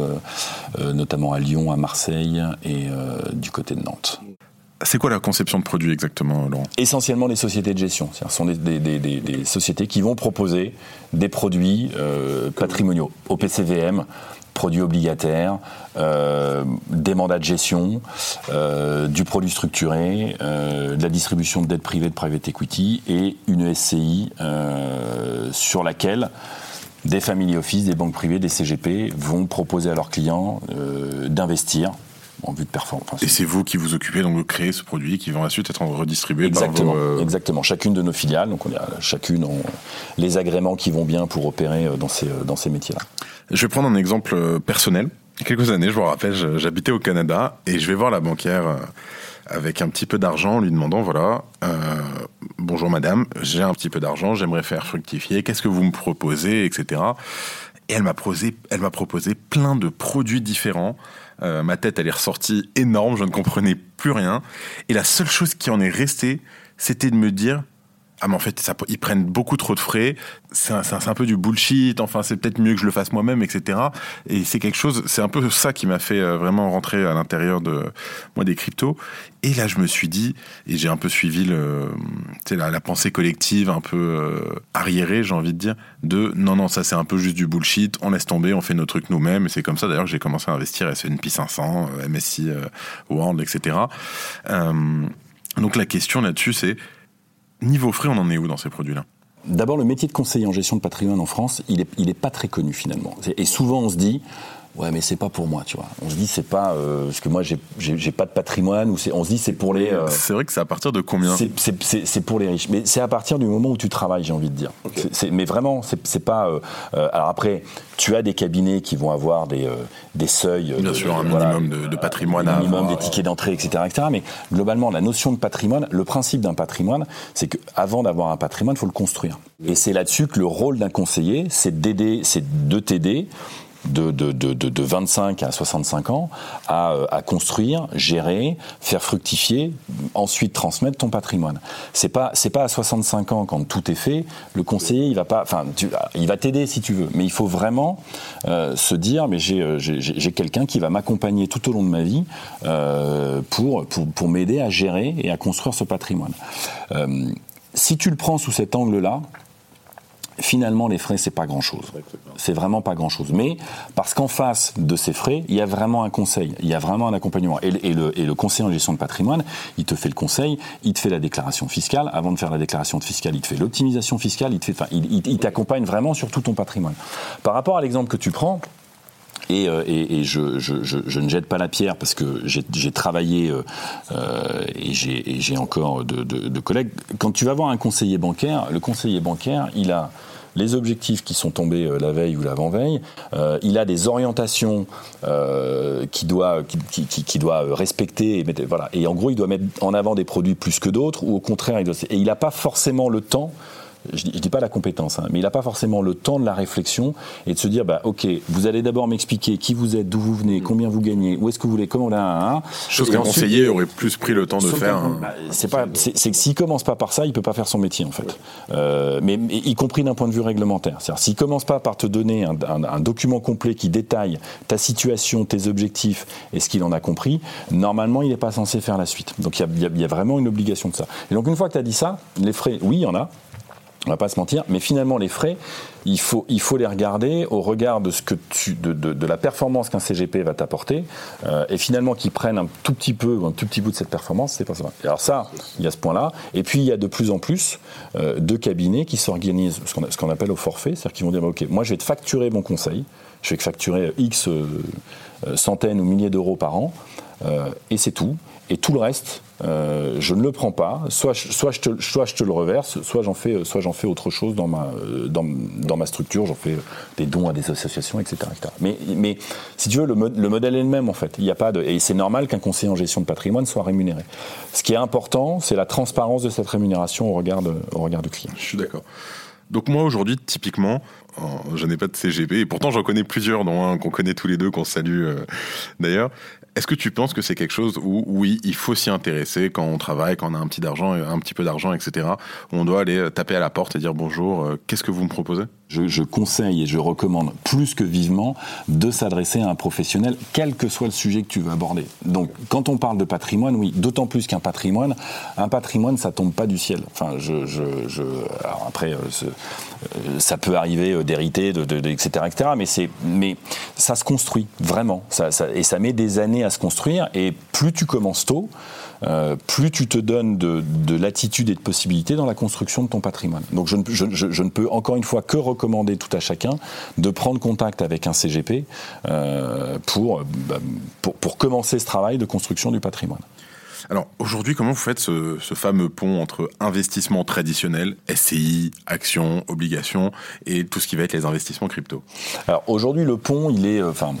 notamment à Lyon, à Marseille et du côté de Nantes.
C'est quoi la conception de produit exactement, Laurent?
Essentiellement les sociétés de gestion. Ce sont des, des, des, des, sociétés qui vont proposer des produits patrimoniaux au PCVM produits obligataires, euh, des mandats de gestion, euh, du produit structuré, euh, de la distribution de dette privée de private equity et une SCI sur laquelle des family office, des banques privées, des CGP vont proposer à leurs clients d'investir en vue de performance.
Et c'est vous qui vous occupez donc de créer ce produit qui va ensuite être redistribué
exactement,
par
vos... Exactement. Chacune de nos filiales, donc on a chacune les agréments qui vont bien pour opérer dans ces, dans ces métiers-là.
Je vais prendre un exemple euh, personnel. Il y a quelques années, je vous rappelle, j'habitais au Canada et je vais voir la banquière euh, avec un petit peu d'argent, en lui demandant voilà, euh, bonjour madame, j'ai un petit peu d'argent, j'aimerais faire fructifier, qu'est-ce que vous me proposez, etc. Et elle m'a proposé, elle m'a proposé plein de produits différents. Ma tête, elle est ressortie énorme, je ne comprenais plus rien. Et la seule chose qui en est restée, c'était de me dire ah mais en fait ça, ils prennent beaucoup trop de frais, c'est un, un, peu du bullshit, enfin c'est peut-être mieux que je le fasse moi-même, etc. Et c'est quelque chose, c'est un peu ça qui m'a fait euh, vraiment rentrer à l'intérieur de moi des cryptos. Et là je me suis dit, et j'ai un peu suivi le, la, la pensée collective un peu euh, arriérée, j'ai envie de dire, de non non ça c'est un peu juste du bullshit, on laisse tomber, on fait nos trucs nous-mêmes. Et c'est comme ça d'ailleurs j'ai commencé à investir S&P 500, MSCI World, etc. Euh, donc la question là-dessus c'est Niveau frais, on en est où dans ces produits-là?
D'abord, le métier de conseiller en gestion de patrimoine en France, il n'est pas très connu finalement. Et souvent, on se dit, ouais mais c'est pas pour moi tu vois. On se dit c'est pas euh, parce que moi j'ai pas de patrimoine ou on se dit c'est pour les euh,
c'est vrai que c'est à partir de combien
c'est pour les riches. Mais c'est à partir du moment où tu travailles j'ai envie de dire. Mais vraiment c'est pas euh, alors après tu as des cabinets qui vont avoir des des seuils
bien sûr un minimum de, de, patrimoine
un minimum des tickets d'entrée etc etc mais globalement la notion de patrimoine le principe d'un patrimoine c'est que avant d'avoir un patrimoine il faut le construire. Et c'est là-dessus que le rôle d'un conseiller c'est d'aider c'est de t'aider de, de, de, de, 25 à 65 ans à, euh, à, construire, gérer, faire fructifier, ensuite transmettre ton patrimoine. C'est pas c'est pas à 65 ans quand tout est fait, le conseiller il va pas, enfin il va t'aider si tu veux, mais il faut vraiment euh, se dire mais j'ai euh, j'ai quelqu'un qui va m'accompagner tout au long de ma vie pour pour, pour m'aider à gérer et à construire ce patrimoine. Si tu le prends sous cet angle-là, finalement, les frais, c'est pas grand-chose. C'est vraiment pas grand-chose. Mais parce qu'en face de ces frais, il y a vraiment un conseil, il y a vraiment un accompagnement. Et, le, et le conseiller en gestion de patrimoine, il te fait le conseil, il te fait la déclaration fiscale. Avant de faire la déclaration fiscale, il te fait l'optimisation fiscale, il te fait, il, t'accompagne vraiment sur tout ton patrimoine. Par rapport à l'exemple que tu prends, et, euh, je, ne jette pas la pierre parce que j'ai travaillé euh, euh et j'ai encore de, collègues. Quand tu vas voir un conseiller bancaire, le conseiller bancaire, il a les objectifs qui sont tombés la veille ou l'avant-veille. Il a des orientations qu'il doit, respecter. Et, voilà. et en gros, il doit mettre en avant des produits plus que d'autres, ou au contraire, et il n'a pas forcément le temps je, ne dis pas la compétence, hein, mais il n'a pas forcément le temps de la réflexion et de se dire, bah, ok, vous allez d'abord m'expliquer qui vous êtes, d'où vous venez, combien vous gagnez, où est-ce que vous voulez, comment là,
chose qu'un conseiller aurait plus pris le temps de faire.
Bah, c'est pas, c'est que s'il commence pas par ça, il peut pas faire son métier en fait, euh, mais, y compris d'un point de vue réglementaire. C'est-à-dire s'il commence pas par te donner un, un, document complet qui détaille ta situation, tes objectifs et ce qu'il en a compris, normalement il n'est pas censé faire la suite. Donc il y, y a, vraiment une obligation de ça. Et donc une fois que tu as dit ça, les frais, oui, il y en a on va pas se mentir, mais finalement les frais, il faut, il faut les regarder au regard de ce que tu, de, de, la performance qu'un CGP va t'apporter, euh, et finalement qu'ils prennent un tout petit peu, un tout petit bout de cette performance, c'est pas ça. alors ça, il y a ce point-là, et puis il y a de plus en plus euh, de cabinets qui s'organisent, ce qu'on, qu'on appelle au forfait, c'est-à-dire qu'ils vont dire, ok, moi je vais te facturer mon conseil, je vais te facturer X euh, centaines ou milliers d'euros par an, et c'est tout. Et tout le reste, euh, je ne le prends pas. Soit, je, te, le reverse, soit j'en fais, autre chose dans ma, structure. J'en fais des dons à des associations, etc. Mais, si tu veux, le, le modèle est le même en fait. Il y a pas et c'est normal qu'un conseiller en gestion de patrimoine soit rémunéré. Ce qui est important, c'est la transparence de cette rémunération au regard, de, au regard du client.
Je suis d'accord. Donc moi aujourd'hui, typiquement, je n'ai pas de CGP, et pourtant j'en connais plusieurs, dont un qu'on connaît tous les deux, qu'on salue euh, d'ailleurs. Est-ce que tu penses que c'est quelque chose où, oui, il faut s'y intéresser quand on travaille, quand on a un petit d'argent, un petit peu d'argent, etc. On doit aller taper à la porte et dire bonjour, euh, qu'est-ce que vous me proposez?
Je, conseille et je recommande plus que vivement de s'adresser à un professionnel, quel que soit le sujet que tu veux aborder. Donc, quand on parle de patrimoine, oui, d'autant plus qu'un patrimoine, un patrimoine, ça tombe pas du ciel. Enfin, après, ce, ça peut arriver d'hériter, de, de, etc., etc. Mais c'est, mais ça se construit vraiment, et ça met des années à se construire. Et plus tu commences tôt, euh, plus tu te donnes de, de, latitude et de possibilités dans la construction de ton patrimoine. Donc je, je, ne, peux encore une fois que recommander tout à chacun de prendre contact avec un CGP euh, pour, bah, pour, pour commencer ce travail de construction du patrimoine.
Alors aujourd'hui, comment vous faites ce, fameux pont entre investissement traditionnel, SCI, actions, obligations, et tout ce qui va être les investissements crypto?
Alors aujourd'hui, le pont, il est, enfin,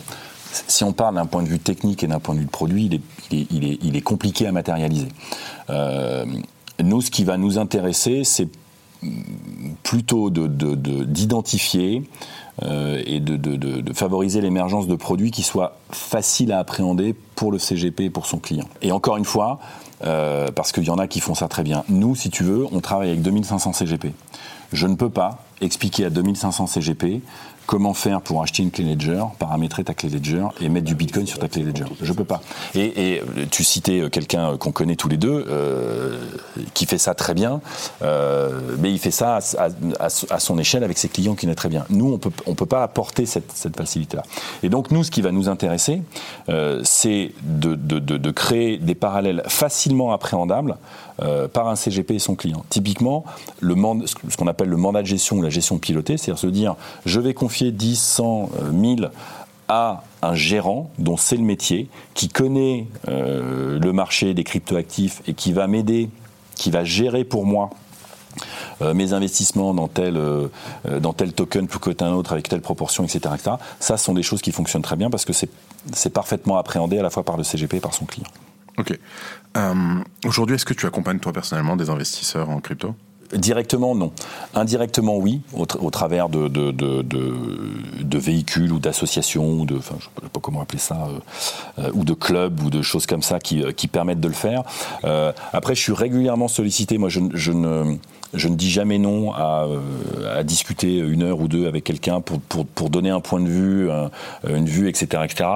si on parle d'un point de vue technique et d'un point de vue de produit, il est, il est, il est, compliqué à matérialiser. Euh, nous, ce qui va nous intéresser, c'est plutôt d'identifier de, euh, et de, favoriser l'émergence de produits qui soient faciles à appréhender pour le CGP et pour son client. Et encore une fois, euh, parce qu'il y en a qui font ça très bien. Nous, si tu veux, on travaille avec 2500 CGP. Je ne peux pas expliquer à 2500 CGP comment faire pour acheter une clé Ledger, paramétrer ta clé Ledger et mettre du Bitcoin sur ta clé Ledger. Je peux pas. Et, tu citais quelqu'un qu'on connaît tous les deux, euh, qui fait ça très bien, euh, mais il fait ça à, son échelle avec ses clients qui connaît très bien. Nous, on peut, peut pas apporter cette, facilité-là. Et donc, nous, ce qui va nous intéresser, euh, c'est de, créer des parallèles facilement appréhendables par un CGP et son client. Typiquement, le ce qu'on appelle le mandat de gestion ou la gestion pilotée, c'est-à-dire se dire, je vais confier 10, 100, 1000 à un gérant dont c'est le métier, qui connaît euh, le marché des cryptoactifs et qui va m'aider, qui va gérer pour moi euh, mes investissements dans tel, euh, dans tel token plus qu'un autre avec telle proportion, etc., etc. Ça, sont des choses qui fonctionnent très bien parce que c'est parfaitement appréhendé à la fois par le CGP et par son client.
Ok. Aujourd'hui, est-ce que tu accompagnes toi personnellement des investisseurs en crypto?
Directement, non. Indirectement, oui, au, travers de, véhicules ou d'associations, ou de, enfin, je ne sais pas comment appeler ça, euh, euh, ou de clubs ou de choses comme ça qui, qui permettent de le faire. Euh, après, je suis régulièrement sollicité. Moi, je, ne, dis jamais non à, discuter une heure ou deux avec quelqu'un pour, donner un point de vue, une vue, etc., etc.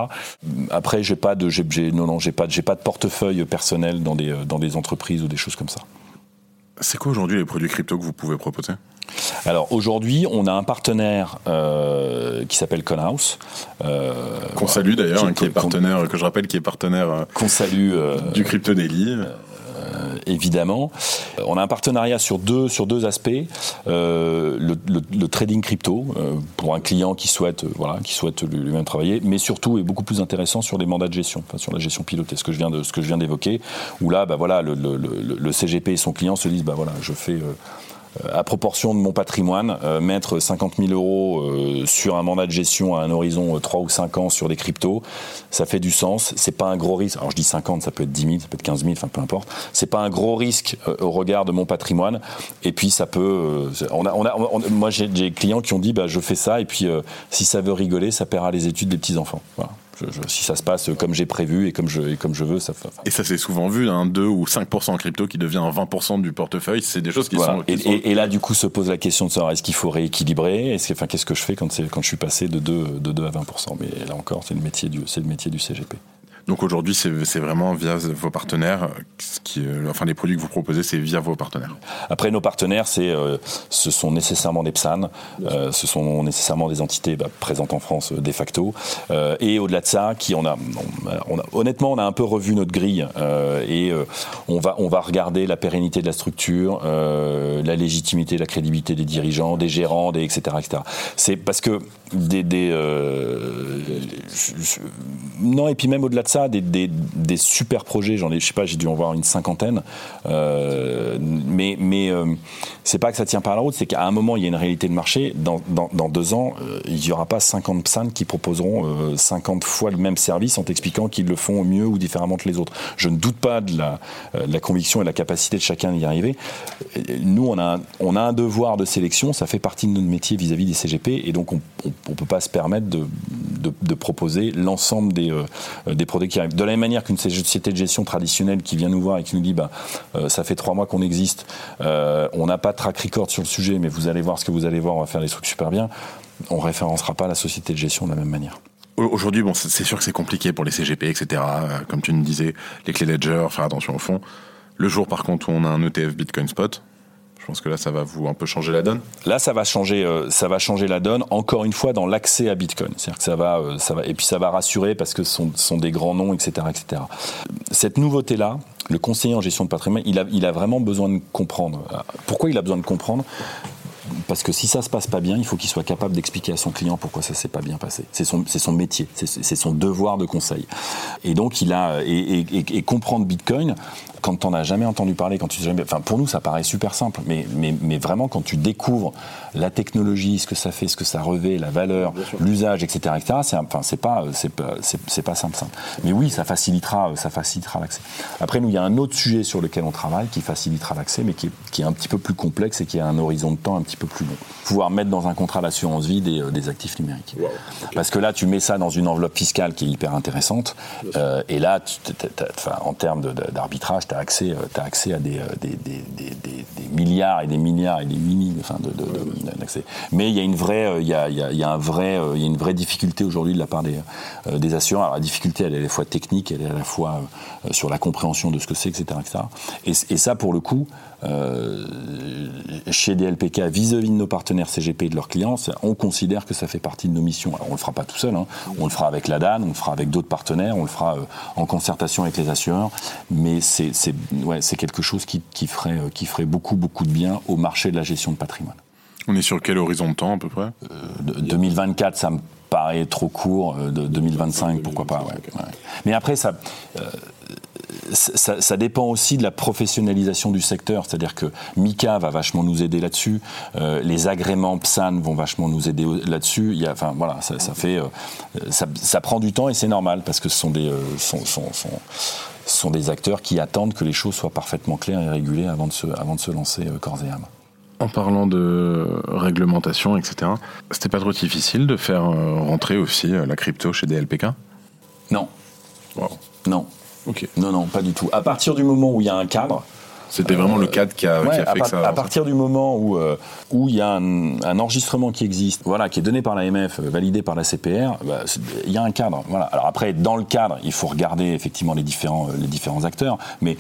Après, j'ai pas de, non, j'ai pas, de portefeuille personnel dans des entreprises ou des choses comme ça.
C'est quoi aujourd'hui les produits crypto que vous pouvez proposer?
Alors aujourd'hui, on a un partenaire euh, qui s'appelle Conhouse.
Euh, qu'on salue d'ailleurs, qui, est partenaire, que je rappelle, qui est partenaire euh,
qu'on salue,
du Crypto Daily.
Euh, évidemment. Euh, on a un partenariat sur deux, sur deux aspects. Euh, le, trading crypto, pour un client qui souhaite, voilà, souhaite lui-même travailler, mais surtout est beaucoup plus intéressant sur les mandats de gestion, sur la gestion pilotée, ce que je viens de, ce que je viens d'évoquer, où là, bah, voilà, le, CGP et son client se disent, bah voilà, je fais à proportion de mon patrimoine, euh, mettre 50 000 euros euh, sur un mandat de gestion à un horizon 3 euh, ou 5 ans sur des cryptos, ça fait du sens. C'est pas un gros risque. Alors je dis 50, ça peut être 10 000, ça peut être 15 000, enfin peu importe. C'est pas un gros risque au regard de mon patrimoine. Et puis ça peut. on a, on moi j'ai des clients qui ont dit bah je fais ça et puis si ça veut rigoler, ça paiera les études des petits enfants. Si ça se passe comme j'ai prévu et comme je, comme je veux, ça fait.
Et ça s'est souvent vu, un 2 ou 5% en crypto qui devient 20% du portefeuille, c'est des choses qui sont.
et, là, du coup, se pose la question de savoir est-ce qu'il faut rééquilibrer? Est-ce enfin, Qu'est-ce que je fais quand, quand je suis passé de 2, de 2 à 20% Mais là encore, c'est le, métier du, le métier du CGP.
Donc aujourd'hui, c'est vraiment via vos partenaires, euh, enfin les produits que vous proposez, c'est via vos partenaires.
Après, nos partenaires, euh, ce sont nécessairement des PSAN, euh, ce sont nécessairement des entités bah, présentes en France de facto, et au-delà de ça, qui a, on a, honnêtement, on a un peu revu notre grille et on va, on va regarder la pérennité de la structure, la légitimité, la crédibilité des dirigeants, des gérants, etc. C'est parce que des, des non et puis même au-delà de ça des, super projets, j'en ai, je sais pas, j'ai dû en voir une cinquantaine, euh, mais, mais euh, c'est pas que ça tient pas à la route, c'est qu'à un moment, il y a une réalité de marché. Dans, deux ans, euh, il n'y aura pas 50 PSAN qui proposeront 50 fois le même service en t'expliquant qu'ils le font mieux ou différemment que les autres. Je ne doute pas de la, conviction et de la capacité de chacun d'y arriver. Nous, on a, un, on a un devoir de sélection, ça fait partie de notre métier vis-à-vis des CGP, et donc on ne peut pas se permettre de, de, proposer l'ensemble des, des produits de la même manière qu'une société de gestion traditionnelle qui vient nous voir et qui nous dit bah, euh, ça fait trois mois qu'on existe, euh, on n'a pas de track record sur le sujet, mais vous allez voir ce que vous allez voir, on va faire des trucs super bien, on référencera pas la société de gestion de la même manière.
Aujourd'hui, c'est sûr que c'est compliqué pour les CGP, etc. Comme tu nous disais, les clés Ledger, faire attention au fond. Le jour, par contre, où on a un ETF Bitcoin Spot, je pense que là, ça va vous un peu changer la donne.
Là, ça va changer, euh, ça va changer la donne. Encore une fois, dans l'accès à Bitcoin, c'est-à-dire que ça va, euh, ça va, et puis ça va rassurer parce que ce sont, sont des grands noms, etc., etc. Cette nouveauté-là, le conseiller en gestion de patrimoine, il a, il a vraiment besoin de comprendre. Pourquoi il a besoin de comprendre? Parce que si ça se passe pas bien, il faut qu'il soit capable d'expliquer à son client pourquoi ça s'est pas bien passé. C'est son, son métier, c'est son devoir de conseil. Et donc il a et, et, et comprendre Bitcoin, quand t'en as jamais entendu parler, quand tu jamais, enfin pour nous ça paraît super simple, mais, mais, mais vraiment quand tu découvres la technologie, ce que ça fait, ce que ça revêt, la valeur, l'usage, etc., etc., c'est enfin pas pas pas simple simple. Mais oui, ça facilitera ça facilitera l'accès. Après nous il y a un autre sujet sur lequel on travaille qui facilitera l'accès, mais qui est, qui est un petit peu plus complexe et qui a un horizon de temps un petit peu plus Pouvoir mettre dans un contrat d'assurance vie des, des actifs numériques. Parce que là tu mets ça dans une enveloppe fiscale qui est hyper intéressante, euh, et là tu, en termes d'arbitrage tu as accès, euh, as accès à des, des, des, des, milliards et des milliards et des mini enfin, d'accès. Mais il y a une vraie, il y a, il y a un vrai, il y a une vraie difficulté aujourd'hui de la part des, des assureurs. Alors, la difficulté, elle est à la fois technique, elle est à la fois sur la compréhension de ce que c'est, etc., etc. Et, et, ça, pour le coup, euh, chez DLPK, vis-à-vis de nos partenaires CGP et de leurs clients, on considère que ça fait partie de nos missions. Alors, on le fera pas tout seul, hein. on le fera avec la DAN, on le fera avec d'autres partenaires, on le fera en concertation avec les assureurs, mais c'est ouais, quelque chose qui, qui, ferait, qui ferait beaucoup, beaucoup de bien au marché de la gestion de patrimoine.
On est sur quel horizon de temps à peu près?
2024, ça me paraît trop court. De 2025, pourquoi pas. Ouais, Mais après, ça, ça, ça, dépend aussi de la professionnalisation du secteur. C'est-à-dire que Mika va vachement nous aider là-dessus. Euh, les agréments PSAN vont vachement nous aider là-dessus. Il y a, enfin voilà, ça, ça fait, euh, ça, ça, prend du temps et c'est normal parce que ce sont des, euh, sont, sont, sont, sont, des acteurs qui attendent que les choses soient parfaitement claires et régulées avant de se, avant de se lancer corps et âme.
En parlant de réglementation, etc., c'était pas trop difficile de faire rentrer aussi la crypto chez DLPK
Non. Wow. Non. Non, non, pas du tout. À partir du moment où il y a un cadre,
c'était vraiment le cadre qui a, qui a fait que ça.
À partir du moment où euh, où il y a un, un, enregistrement qui existe, voilà, qui est donné par l'AMF, euh, validé par la CPR, bah, il y a un cadre. Voilà. Alors après, dans le cadre, il faut regarder effectivement les différents euh, les différents acteurs. Mais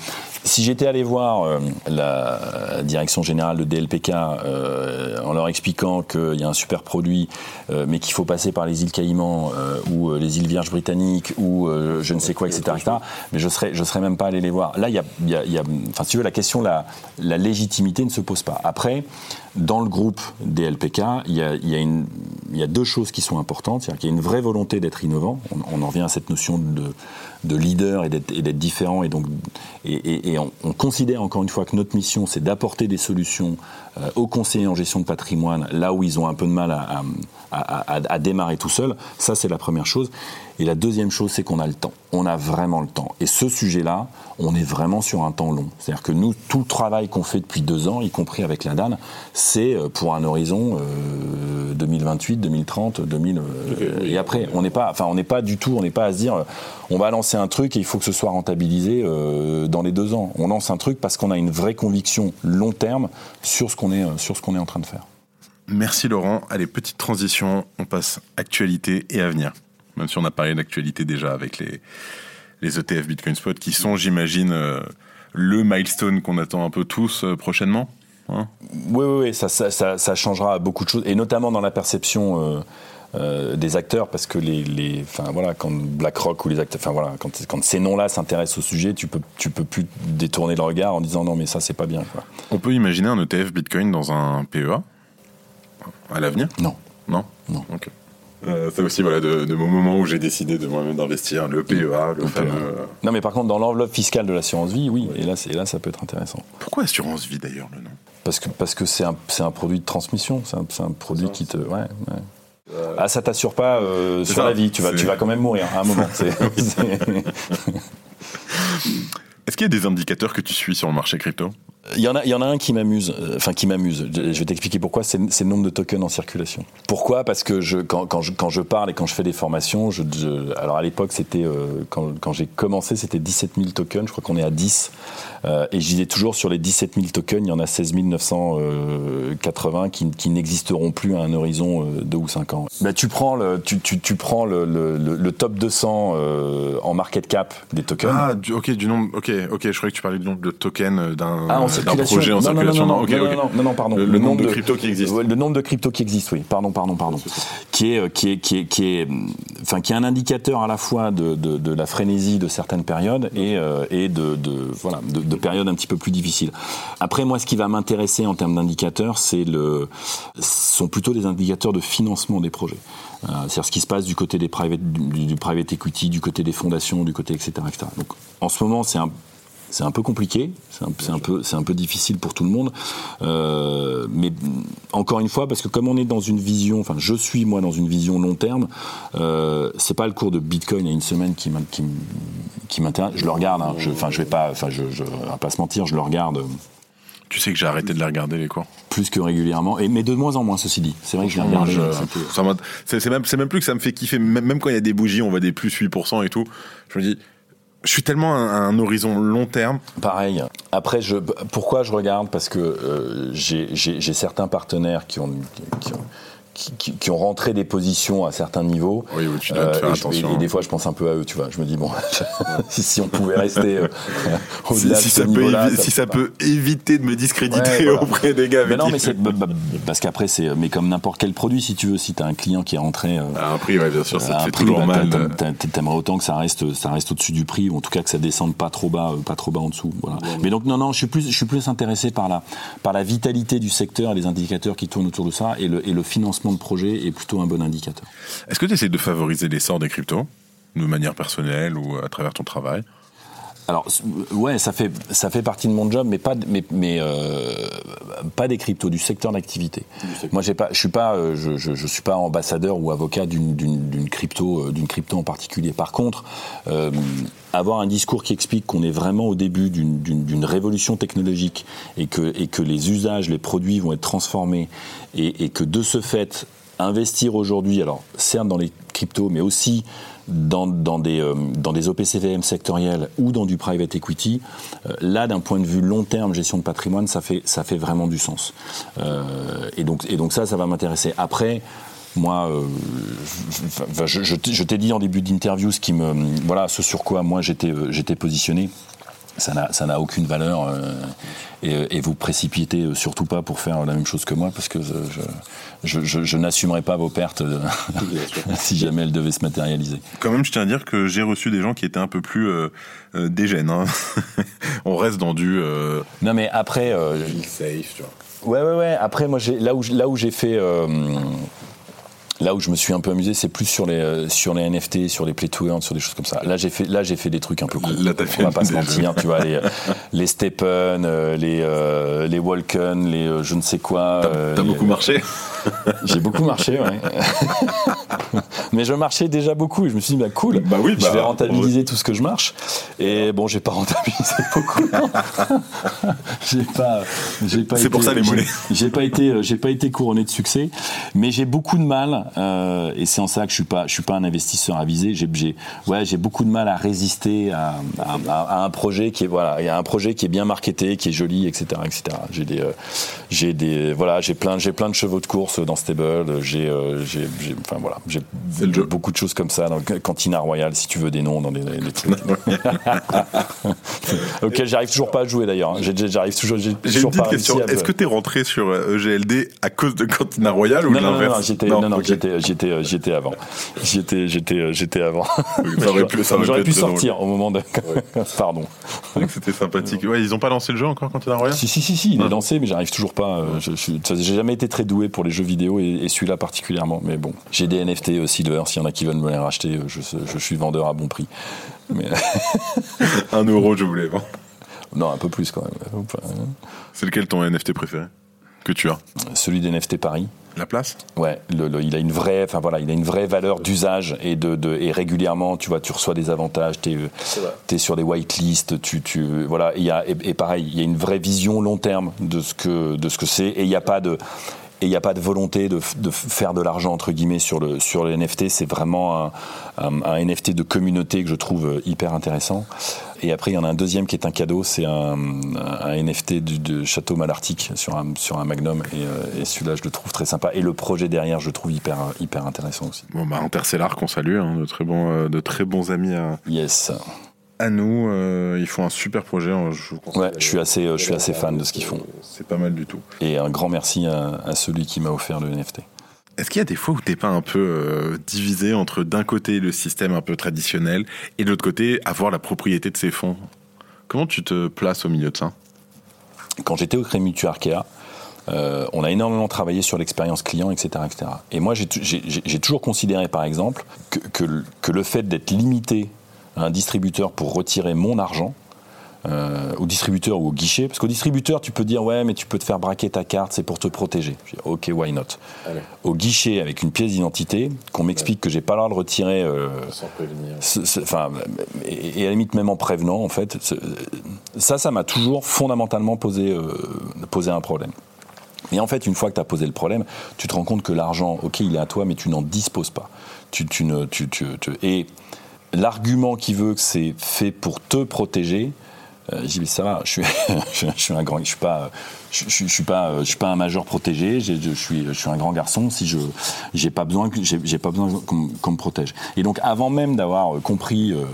si j'étais allé voir euh, la direction générale de DLPK euh, en leur expliquant qu'il y a un super produit, euh, mais qu'il faut passer par les îles Caïmans ou les îles Vierges britanniques ou je ne sais quoi, etc., etc., mais je serais je serais même pas allé les voir. Là, il y a, y a, y a enfin, si tu veux, la question, la, la légitimité ne se pose pas. Après, dans le groupe y a, il y a, deux choses qui sont importantes. C'est-à-dire qu'il y a une vraie volonté d'être innovant. On, en revient à cette notion de, de leader et d'être différent. Et, donc, on, on, considère encore une fois que notre mission, c'est d'apporter des solutions euh, aux conseillers en gestion de patrimoine, là où ils ont un peu de mal à, à, démarrer tout seul. Ça, c'est la première chose. Et la deuxième chose, c'est qu'on a le temps. On a vraiment le temps. Et ce sujet-là, on est vraiment sur un temps long. C'est-à-dire que nous, tout le travail qu'on fait depuis deux ans, y compris avec la DAN, c'est euh, pour un horizon euh, 2028, 2030, 2000 euh, et après. On n'est pas, enfin, on n'est pas du tout, on n'est pas à se dire, euh, on va lancer un truc et il faut que ce soit rentabilisé euh, dans les deux ans. On lance un truc parce qu'on a une vraie conviction long terme sur ce qu'on est, sur ce qu'on est en train de faire.
Merci Laurent. Allez, petite transition, on passe actualité et avenir même si on a parlé d'actualité déjà avec les, les ETF Bitcoin Spot, qui sont, j'imagine, euh, le milestone qu'on attend un peu tous euh, prochainement.
Hein oui, oui, oui, ça, ça, ça, ça, changera beaucoup de choses, et notamment dans la perception euh, euh, des acteurs, parce que les, les, enfin voilà, quand BlackRock ou les acteurs, enfin voilà, quand, quand ces noms-là s'intéressent au sujet, tu peux, tu peux plus détourner le regard en disant non, mais ça c'est pas bien. Quoi.
On peut imaginer un ETF Bitcoin dans un PEA à l'avenir?
Non.
Non?
Non.
Ok. Euh, c'est aussi voilà, de, de, mon moment où j'ai décidé de moi-même d'investir, le PEA, le, le fameux. PEA.
Non, mais par contre, dans l'enveloppe fiscale de l'assurance vie, oui, oui. Et, là, et là, ça peut être intéressant.
Pourquoi assurance vie d'ailleurs le nom?
Parce que parce que c'est un, un produit de transmission, c'est un, un, produit qui te. Ouais, ouais. Euh... Ah, ça t'assure pas euh, sur ça, la vie, tu vas, tu vas quand même mourir à un moment.
Est-ce qu'il y a des indicateurs que tu suis sur le marché crypto?
Il y en a, il y en a un qui m'amuse, enfin qui m'amuse. Je vais t'expliquer pourquoi. C'est le nombre de tokens en circulation. Pourquoi? Parce que je, quand, quand, je, quand je parle et quand je fais des formations, je, je alors à l'époque c'était euh, quand, quand j'ai commencé c'était 17 000 tokens. Je crois qu'on est à 10. Euh, et je disais toujours sur les 17 000 tokens, il y en a 16 980 qui, qui n'existeront plus à un horizon de 2 ou 5 ans. Bah, tu prends le, tu, tu, tu prends le, le, le, top 200 euh, en market cap des tokens.
Ah, du, ok, du nombre. Ok, ok. Je croyais que tu parlais du nombre de tokens d'un.
Ah, circulation.
projet en
non, non, non,
circulation.
non, non, non, pardon.
Le- nombre de cryptos qui existent.
Le nombre de cryptos qui existent, oui. Pardon, pardon, pardon. Qui est, euh, qui est, qui est, qui est, hum, enfin, qui est un indicateur à la fois de, de, de la frénésie de certaines périodes et, euh, et de, de, voilà, de, de périodes un petit peu plus difficiles. Après, moi, ce qui va m'intéresser en termes d'indicateurs, c'est le, sont plutôt des indicateurs de financement des projets. Euh, C'est-à-dire ce qui se passe du côté des private, du, du private equity, du côté des fondations, du côté etc. etc. Donc, en ce moment, c'est un c'est un peu compliqué, c'est un, peu, c'est un peu difficile pour tout le monde. Euh, mais encore une fois, parce que comme on est dans une vision, enfin, je suis moi dans une vision long terme. Euh, c'est pas le cours de Bitcoin il y a une semaine qui m'intéresse. Je le regarde. hein. Je- Enfin, je vais pas, enfin, je, je, va pas se mentir, je le regarde
Tu sais que j'ai arrêté de les regarder, les cours.
plus que régulièrement, et mais de moins en moins, ceci dit. C'est vrai que je
m'a- c'est même, plus que ça me fait kiffer. Même, même quand il y a des bougies, on voit des plus 8% et tout. Je me dis, je suis tellement à un, horizon long terme.
Pareil. Après, je, pourquoi je regarde? Parce que euh, j'ai certains partenaires qui ont, qui, ont, qui, qui- qui ont rentré des positions à certains niveaux. Euh,
Oui, oui, tu dois te faire
et,
attention.
et des fois, je pense un peu à eux, tu vois. Je me dis, bon, si, on pouvait rester euh,
Si,
au-delà
si
de ce
ça, peut, si ça peut éviter de me discréditer
Ouais, voilà.
auprès des gars
Mais non, mais c'est bah, bah, parce qu'après, c'est mais comme n'importe quel produit, si tu veux, si tu as un client qui est rentré. euh,
À un prix, ouais, bien sûr, ça te fait
prix,
toujours
bah,
mal.
T'aimerais autant que ça reste, ça reste au-dessus du prix, ou en tout cas que ça descende pas trop bas, euh, pas trop bas en dessous. Voilà. Mais donc non, non, je suis plus, je suis plus intéressé par la, par la vitalité du secteur et les indicateurs qui tournent autour de ça, et le, et le financement de projet est plutôt un bon indicateur.
Est-ce que tu essaies de favoriser l'essor des cryptos de manière personnelle ou à travers ton travail?
Alors ouais, ça fait, ça fait partie de mon job, mais pas, mais, mais euh, pas des cryptos, du secteur d'activité. Moi, j'ai pas, je suis pas, euh, je, je, je suis pas ambassadeur ou avocat d'une, d'une, d'une crypto, euh, d'une crypto en particulier. Par contre, euh, avoir un discours qui explique qu'on est vraiment au début d'une, d'une, d'une révolution technologique et que, et que les usages, les produits vont être transformés et, et que de ce fait, investir aujourd'hui, alors certes dans les cryptos, mais aussi dans, des, euh, dans des OPCVM sectoriels ou dans du private equity, euh, là, d'un point de vue long terme, gestion de patrimoine, ça fait, ça fait vraiment du sens. Euh, et, donc, et donc ça, ça va m'intéresser. Après, moi, je, je- t'ai- dit en début d'interview ce voilà, ce sur quoi moi j'étais, j'étais positionné. Ça n'a, ça n'a aucune valeur euh, et, et vous précipitez euh, surtout pas pour faire la même chose que moi parce que je, je, je, je n'assumerai pas vos pertes euh, si jamais elles devaient se matérialiser.
Quand même, je tiens à dire que j'ai reçu des gens qui étaient un peu plus euh, euh, dégènes. hein. On reste dans du euh,
Non mais après, euh,
safe, tu vois.
ouais ouais ouais. Après moi j'ai là où là où j'ai fait euh, Là où je me suis un peu amusé, c'est plus sur les euh, sur les NFT, sur les play to earn, sur des choses comme ça. Là, j'ai fait là j'ai fait des trucs un peu cool.
Là, t'as
On
fait
va pas se mentir, tu vois les les Steppen, euh, les euh, les Walken, les euh, je ne sais quoi.
T'as
euh,
beaucoup marché
J'ai beaucoup marché, ouais. Mais je marchais déjà beaucoup et je me suis dit, bah cool,
Bah oui,
je
bah,
vais rentabiliser tout ce que je marche. Et bon, j'ai pas rentabilisé beaucoup. j'ai pas, j'ai pas.
C'est pour ça, les mollets.
J'ai pas été, euh, j'ai pas été couronné de succès, mais j'ai beaucoup de mal, euh, et c'est en ça que je suis pas, je suis pas un investisseur avisé. J'ai, j'ai, ouais, j'ai beaucoup de mal à résister à, à, à- à un projet qui est, voilà, il y a un projet qui est bien marketé, qui est joli, etc., etc. J'ai des, euh, j'ai des, voilà, j'ai plein, j'ai plein de chevaux de course dans Stable. J'ai, euh, j'ai, j'ai- enfin voilà, j'ai beaucoup de choses comme ça dans Cantina Royal, si tu veux des noms dans les trucs. auxquels j'arrive toujours pas à jouer d'ailleurs. hein. J'ai- J'arrive toujours, j'ai
une
toujours
petite
pas
question. Est-ce que t'es rentré sur euh, EGLD à cause de Cantina Royal ou
non, non, non, j'étais, non, non,
ok.
j'étais, j'étais, euh, j'étais avant. J'étais, j'étais, euh, j'étais avant. J'aurais
pu
sortir au moment de. Pardon.
C'était sympathique. Ouais, ils ont pas lancé le jeu encore Cantina Royal
Si, si, si, si, il est
Ouais.
lancé, mais j'arrive toujours pas. J'ai jamais été très doué pour les jeux vidéo et celui-là particulièrement. Mais bon, j'ai des NFT aussi Silver. S'il y en a qui veulent me les racheter, euh, je, je suis vendeur à bon prix. Mais
Un euro, je voulais. Bon.
non, un peu plus quand même.
C'est lequel ton NFT préféré que tu as?
Celui des NFT Paris.
La place?
Ouais, le- le- il a une vraie, enfin voilà, il a une vraie valeur d'usage et de, de- et régulièrement, tu vois, tu reçois des avantages, t'es es sur des whitelists, tu tu voilà, il y a et, et pareil, il y a une vraie vision long terme de ce que de ce que c'est et il n'y a pas de et il n'y a pas de volonté de, de faire de l'argent entre guillemets sur le sur les NFT. C'est vraiment un, un- un NFT de communauté que je trouve euh, hyper intéressant. Et après, il y en a un deuxième qui est un cadeau. C'est un, un NFT du, de Château Malartic sur un sur un Magnum. Et, euh, et celui-là, je le trouve très sympa. Et le projet derrière, je le trouve hyper hyper intéressant aussi.
Bon, bah, Interstellar qu'on salue, hein, de, très bons, euh, de très bons amis à,
Yes.
À nous. ils font un super projet.
Je, ouais, je suis assez, je suis assez fan de ce qu'ils font.
C'est pas mal du tout.
Et un grand merci à, celui qui m'a offert le NFT.
Est-ce qu'il y a des fois où t'es pas un peu divisé entre d'un côté le système un peu traditionnel et de l'autre côté avoir la propriété de ces fonds? Comment tu te places au milieu de ça?
Quand j'étais au Crédit Mutuel Arkea, euh, on a énormément travaillé sur l'expérience client, etc., etc. Et moi, j'ai toujours considéré, par exemple, que, que le fait d'être limité à un distributeur pour retirer mon argent, euh, au distributeur ou au guichet. Parce qu'au distributeur, tu peux dire ouais, mais tu peux te faire braquer ta carte, c'est pour te protéger. dis, ok, why not? Au guichet, avec une pièce d'identité, qu'on m'explique que j'ai pas le droit de retirer. Euh, enfin, et, à la limite même en prévenant, en fait, ça, ça m'a toujours fondamentalement posé, euh, posé un problème. Et en fait, une fois que tu as posé le problème, tu te rends compte que l'argent, ok, il est à toi, mais tu n'en disposes pas. Tu, tu ne, tu, tu, et l'argument qui veut que c'est fait pour te protéger, euh, j'ai dit ça va, je suis, je, suis un grand, je suis pas, je, suis pas, je suis pas un majeur protégé. Je suis, je suis un grand garçon. Si je, j'ai pas besoin, j'ai pas besoin qu'on me protège. Et donc, avant même d'avoir compris euh,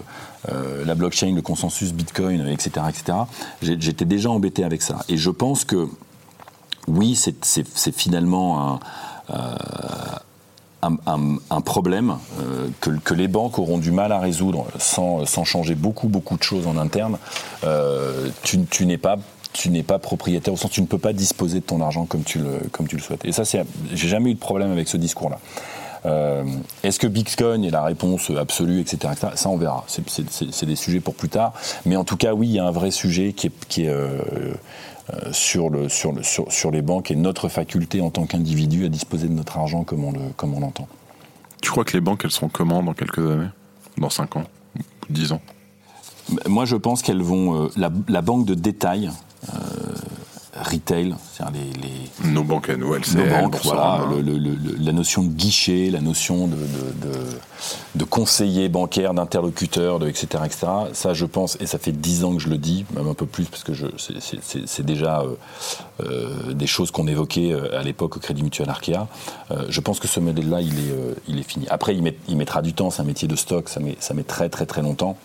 euh, la blockchain, le consensus Bitcoin, etc., etc., j'étais déjà embêté avec ça. Et je pense que oui, c'est finalement un, un, problème euh, que, les banques auront du mal à résoudre sans, changer beaucoup, beaucoup de choses en interne. Euh, tu, n'es pas tu n'es pas propriétaire, au sens tu ne peux pas disposer de ton argent comme tu le, comme tu le souhaites. Et ça, j'ai jamais eu de problème avec ce discours-là. Euh, est-ce que Bitcoin est la réponse absolue, etc., Ça, on verra. C'est, des sujets pour plus tard. Mais en tout cas, oui, il y a un vrai sujet qui est, sur, le, sur, le, sur, sur, les banques et notre faculté en tant qu'individu à disposer de notre argent comme on, le, comme on l'entend.
Tu crois que les banques, elles seront comment dans quelques années? Dans 5 ans? 10 ans?
Moi, je pense qu'elles vont... Euh, la, la, banque de détail, euh, retail, c'est-à-dire
les, Nos banques à nous, LCL,
Nos banques, voilà, la notion de guichet, la notion de, de, conseiller bancaire, d'interlocuteur, etc., etc. Ça, je pense, et ça fait dix ans que je le dis, même un peu plus, parce que c'est déjà euh, euh, des choses qu'on évoquait euh, à l'époque au Crédit Mutuel Arkea. je pense que ce modèle-là, il est, il est fini. Après, il, met, il mettra du temps, c'est un métier de stock, ça met, ça met très très très longtemps.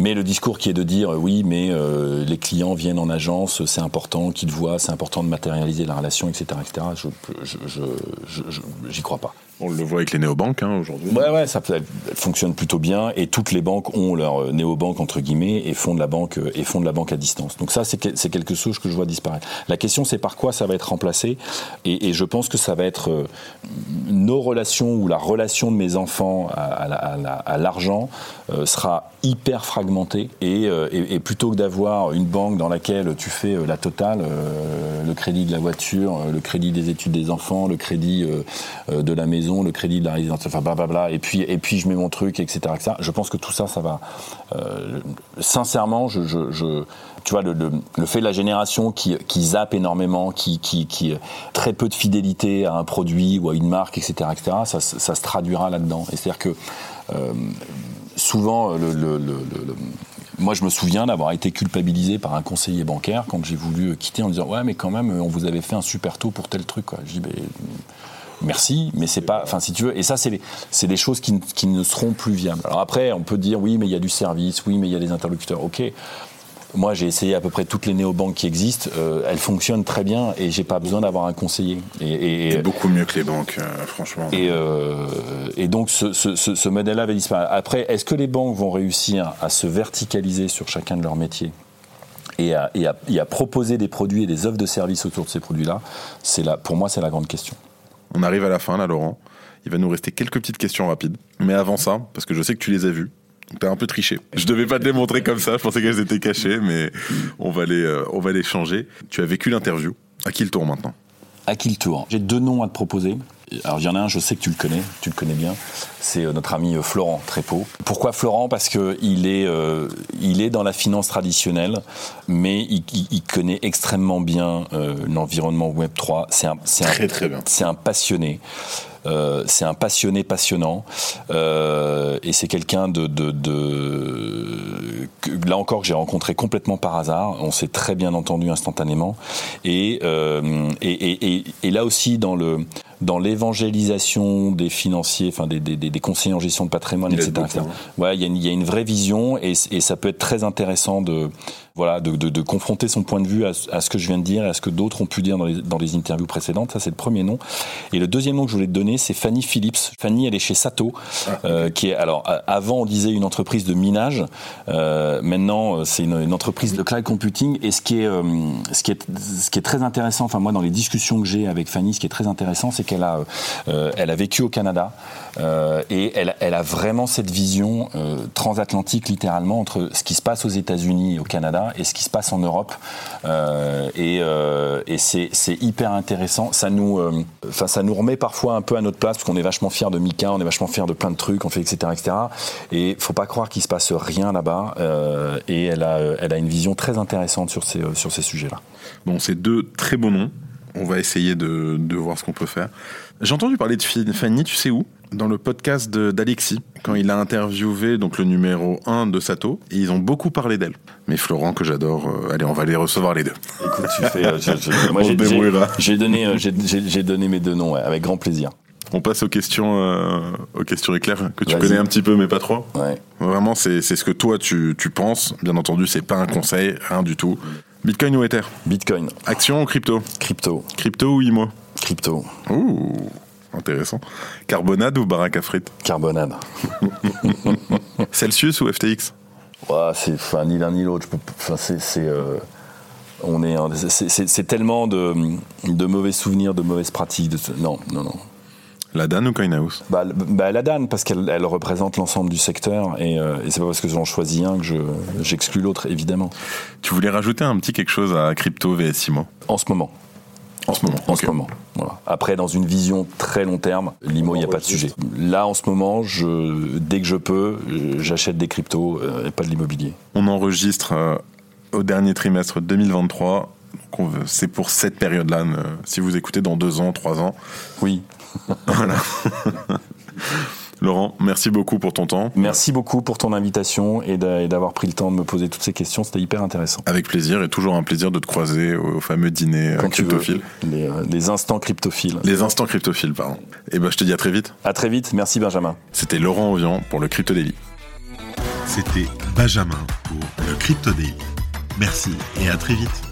Mais le discours qui est de dire oui, mais euh, les clients viennent en agence, c'est important qu'ils voient, c'est important de matérialiser la relation, etc., etc. Je, j'y crois pas.
On le voit avec les néobanques hein, aujourd'hui.
Ouais, ouais, ça fonctionne plutôt bien et toutes les banques ont leur euh, néobanque entre guillemets et font de la banque euh, et font de la banque à distance. Donc ça, c'est quelque chose que je vois disparaître. La question, c'est par quoi ça va être remplacé et, je pense que ça va être euh, nos relations ou la relation de mes enfants à, l'argent sera hyper fragmentée et, et plutôt que d'avoir une banque dans laquelle tu fais la totale, le crédit de la voiture, le crédit des études des enfants, le crédit de la maison le crédit de la résidence, enfin blablabla, et puis, et puis je mets mon truc, etc. Je pense que tout ça, ça va. Euh, sincèrement, tu vois, le, fait de la génération qui, zappe énormément, qui, qui, qui très peu de fidélité à un produit ou à une marque, etc., etc. Ça, se traduira là-dedans. Et c'est-à-dire que euh, souvent, moi, je me souviens d'avoir été culpabilisé par un conseiller bancaire quand j'ai voulu quitter en disant ouais, mais quand même, on vous avait fait un super taux pour tel truc. Je dis merci, mais c'est pas, enfin si tu veux, et ça c'est c'est des choses qui, qui, ne seront plus viables. Alors après, on peut dire oui, mais il y a du service, oui, mais il y a des interlocuteurs, ok. Moi, j'ai essayé à peu près toutes les néobanques qui existent. Euh, elles fonctionnent très bien et j'ai pas besoin d'avoir un conseiller.
Et, et beaucoup mieux que les banques, euh, franchement.
Et, euh, et donc, ce, ce, ce modèle-là va disparaître. Après, est-ce que les banques vont réussir à se verticaliser sur chacun de leurs métiers et à, et, à, et à, proposer des produits et des offres de services autour de ces produits-là? C'est pour moi, c'est la grande question.
On arrive à la fin là, Laurent. Il va nous rester quelques petites questions rapides. Mais avant ça, parce que je sais que tu les as vues, T'as un peu triché. Je devais pas te les montrer comme ça. Je pensais qu'elles étaient cachées, mais on va les, euh, on va les changer. Tu as vécu l'interview. À qui le tour maintenant?
À qui le tour? J'ai deux noms à te proposer. Alors il y en a un, je sais que tu le connais, tu le connais bien. C'est euh, notre ami euh, Florent Trépeau. Pourquoi Florent? Parce que il est, euh, il est dans la finance traditionnelle, mais il, il, connaît extrêmement bien euh, l'environnement Web 3. C'est un, c'est un,
très bien.
C'est un passionné. Euh, c'est un passionné passionnant euh, et c'est quelqu'un de, de, de là encore que j'ai rencontré complètement par hasard. On s'est très bien entendu instantanément et, euh, et, et, et, là aussi dans le dans l'évangélisation des financiers, enfin des, des, des, conseillers en gestion de patrimoine, etc. etc. Ouais, il y, a une, il y a une vraie vision et, et ça peut être très intéressant de voilà, de, de, de, confronter son point de vue à, à, ce que je viens de dire et à ce que d'autres ont pu dire dans les, dans les interviews précédentes. Ça, c'est le premier nom. Et le deuxième nom que je voulais te donner, c'est Fanny Phillips. Fanny, elle est chez Sato, ah, euh, qui est alors avant on disait une entreprise de minage. Euh, maintenant, c'est une, une, entreprise de cloud computing. Et ce qui est euh, ce qui est ce qui est très intéressant, enfin moi dans les discussions que j'ai avec Fanny, ce qui est très intéressant, c'est qu'elle a euh, elle a vécu au Canada euh, et elle, elle a vraiment cette vision transatlantique littéralement entre ce qui se passe aux États-Unis et au Canada et ce qui se passe en Europe. Euh, et, euh, et c'est, hyper intéressant. Ça nous, euh, enfin, ça nous remet parfois un peu à notre place parce qu'on est vachement fier de Mika, on est vachement fier de plein de trucs, on fait etc etc. Et faut pas croire qu'il se passe rien là-bas. et elle a, elle a une vision très intéressante sur ces, sur ces sujets-là.
Bon, c'est deux très beaux noms. On va essayer de, de voir ce qu'on peut faire. J'ai entendu parler de Fanny, tu sais où? Dans le podcast d'Alexis, quand il a interviewé donc le numéro 1 de Sato, et ils ont beaucoup parlé d'elle. Mais Florent, que j'adore, euh, allez, on va les recevoir les deux.
Écoute, tu fais, euh, je, je, moi, j'ai donné, euh, j'ai donné mes deux noms, ouais, avec grand plaisir.
On passe aux questions, aux questions éclairs que tu connais un petit peu, mais pas trop.
Ouais.
Vraiment, c'est ce que toi tu, tu penses. Bien entendu, c'est pas un conseil, rien du tout. Bitcoin ou Ether?
Bitcoin.
Action ou crypto?
Crypto.
Crypto ou IMO
Crypto.
Ouh, intéressant. Carbonade ou baraque à frites
Carbonade.
Celsius ou FTX
ouais, C'est enfin, ni l'un ni l'autre. Enfin, c'est. Euh, on est, c'est tellement de, de, mauvais souvenirs, de mauvaises pratiques. De, non, non, non.
La Dan ou Coinhouse
bah, bah, La Dan, parce qu'elle elle représente l'ensemble du secteur, et, euh, et c'est pas parce que j'en choisis un que j'exclus l'autre, évidemment.
Tu voulais rajouter un petit quelque chose à Crypto VS IMO
En ce moment.
En ce moment.
En ce moment. Voilà. Après, dans une vision très long terme, l'IMO, il n'y a pas de sujet. Là, en ce moment, je, dès que je peux, j'achète des cryptos euh, et pas de l'immobilier.
On enregistre euh, au dernier trimestre 2023. C'est pour cette période-là. Si vous écoutez dans deux ans, trois ans.
Oui.
voilà. Laurent, merci beaucoup pour ton temps.
Merci beaucoup pour ton invitation et d'avoir pris le temps de me poser toutes ces questions. C'était hyper intéressant.
Avec plaisir et toujours un plaisir de te croiser au, fameux dîner euh, cryptophile.
Euh, les, instants cryptophiles.
Les instants cryptophiles, pardon. Et eh ben, je te dis à très vite.
À très vite. Merci Benjamin.
C'était Laurent Ovian pour le Crypto Daily.
C'était Benjamin pour le Crypto Daily. Merci et à très vite.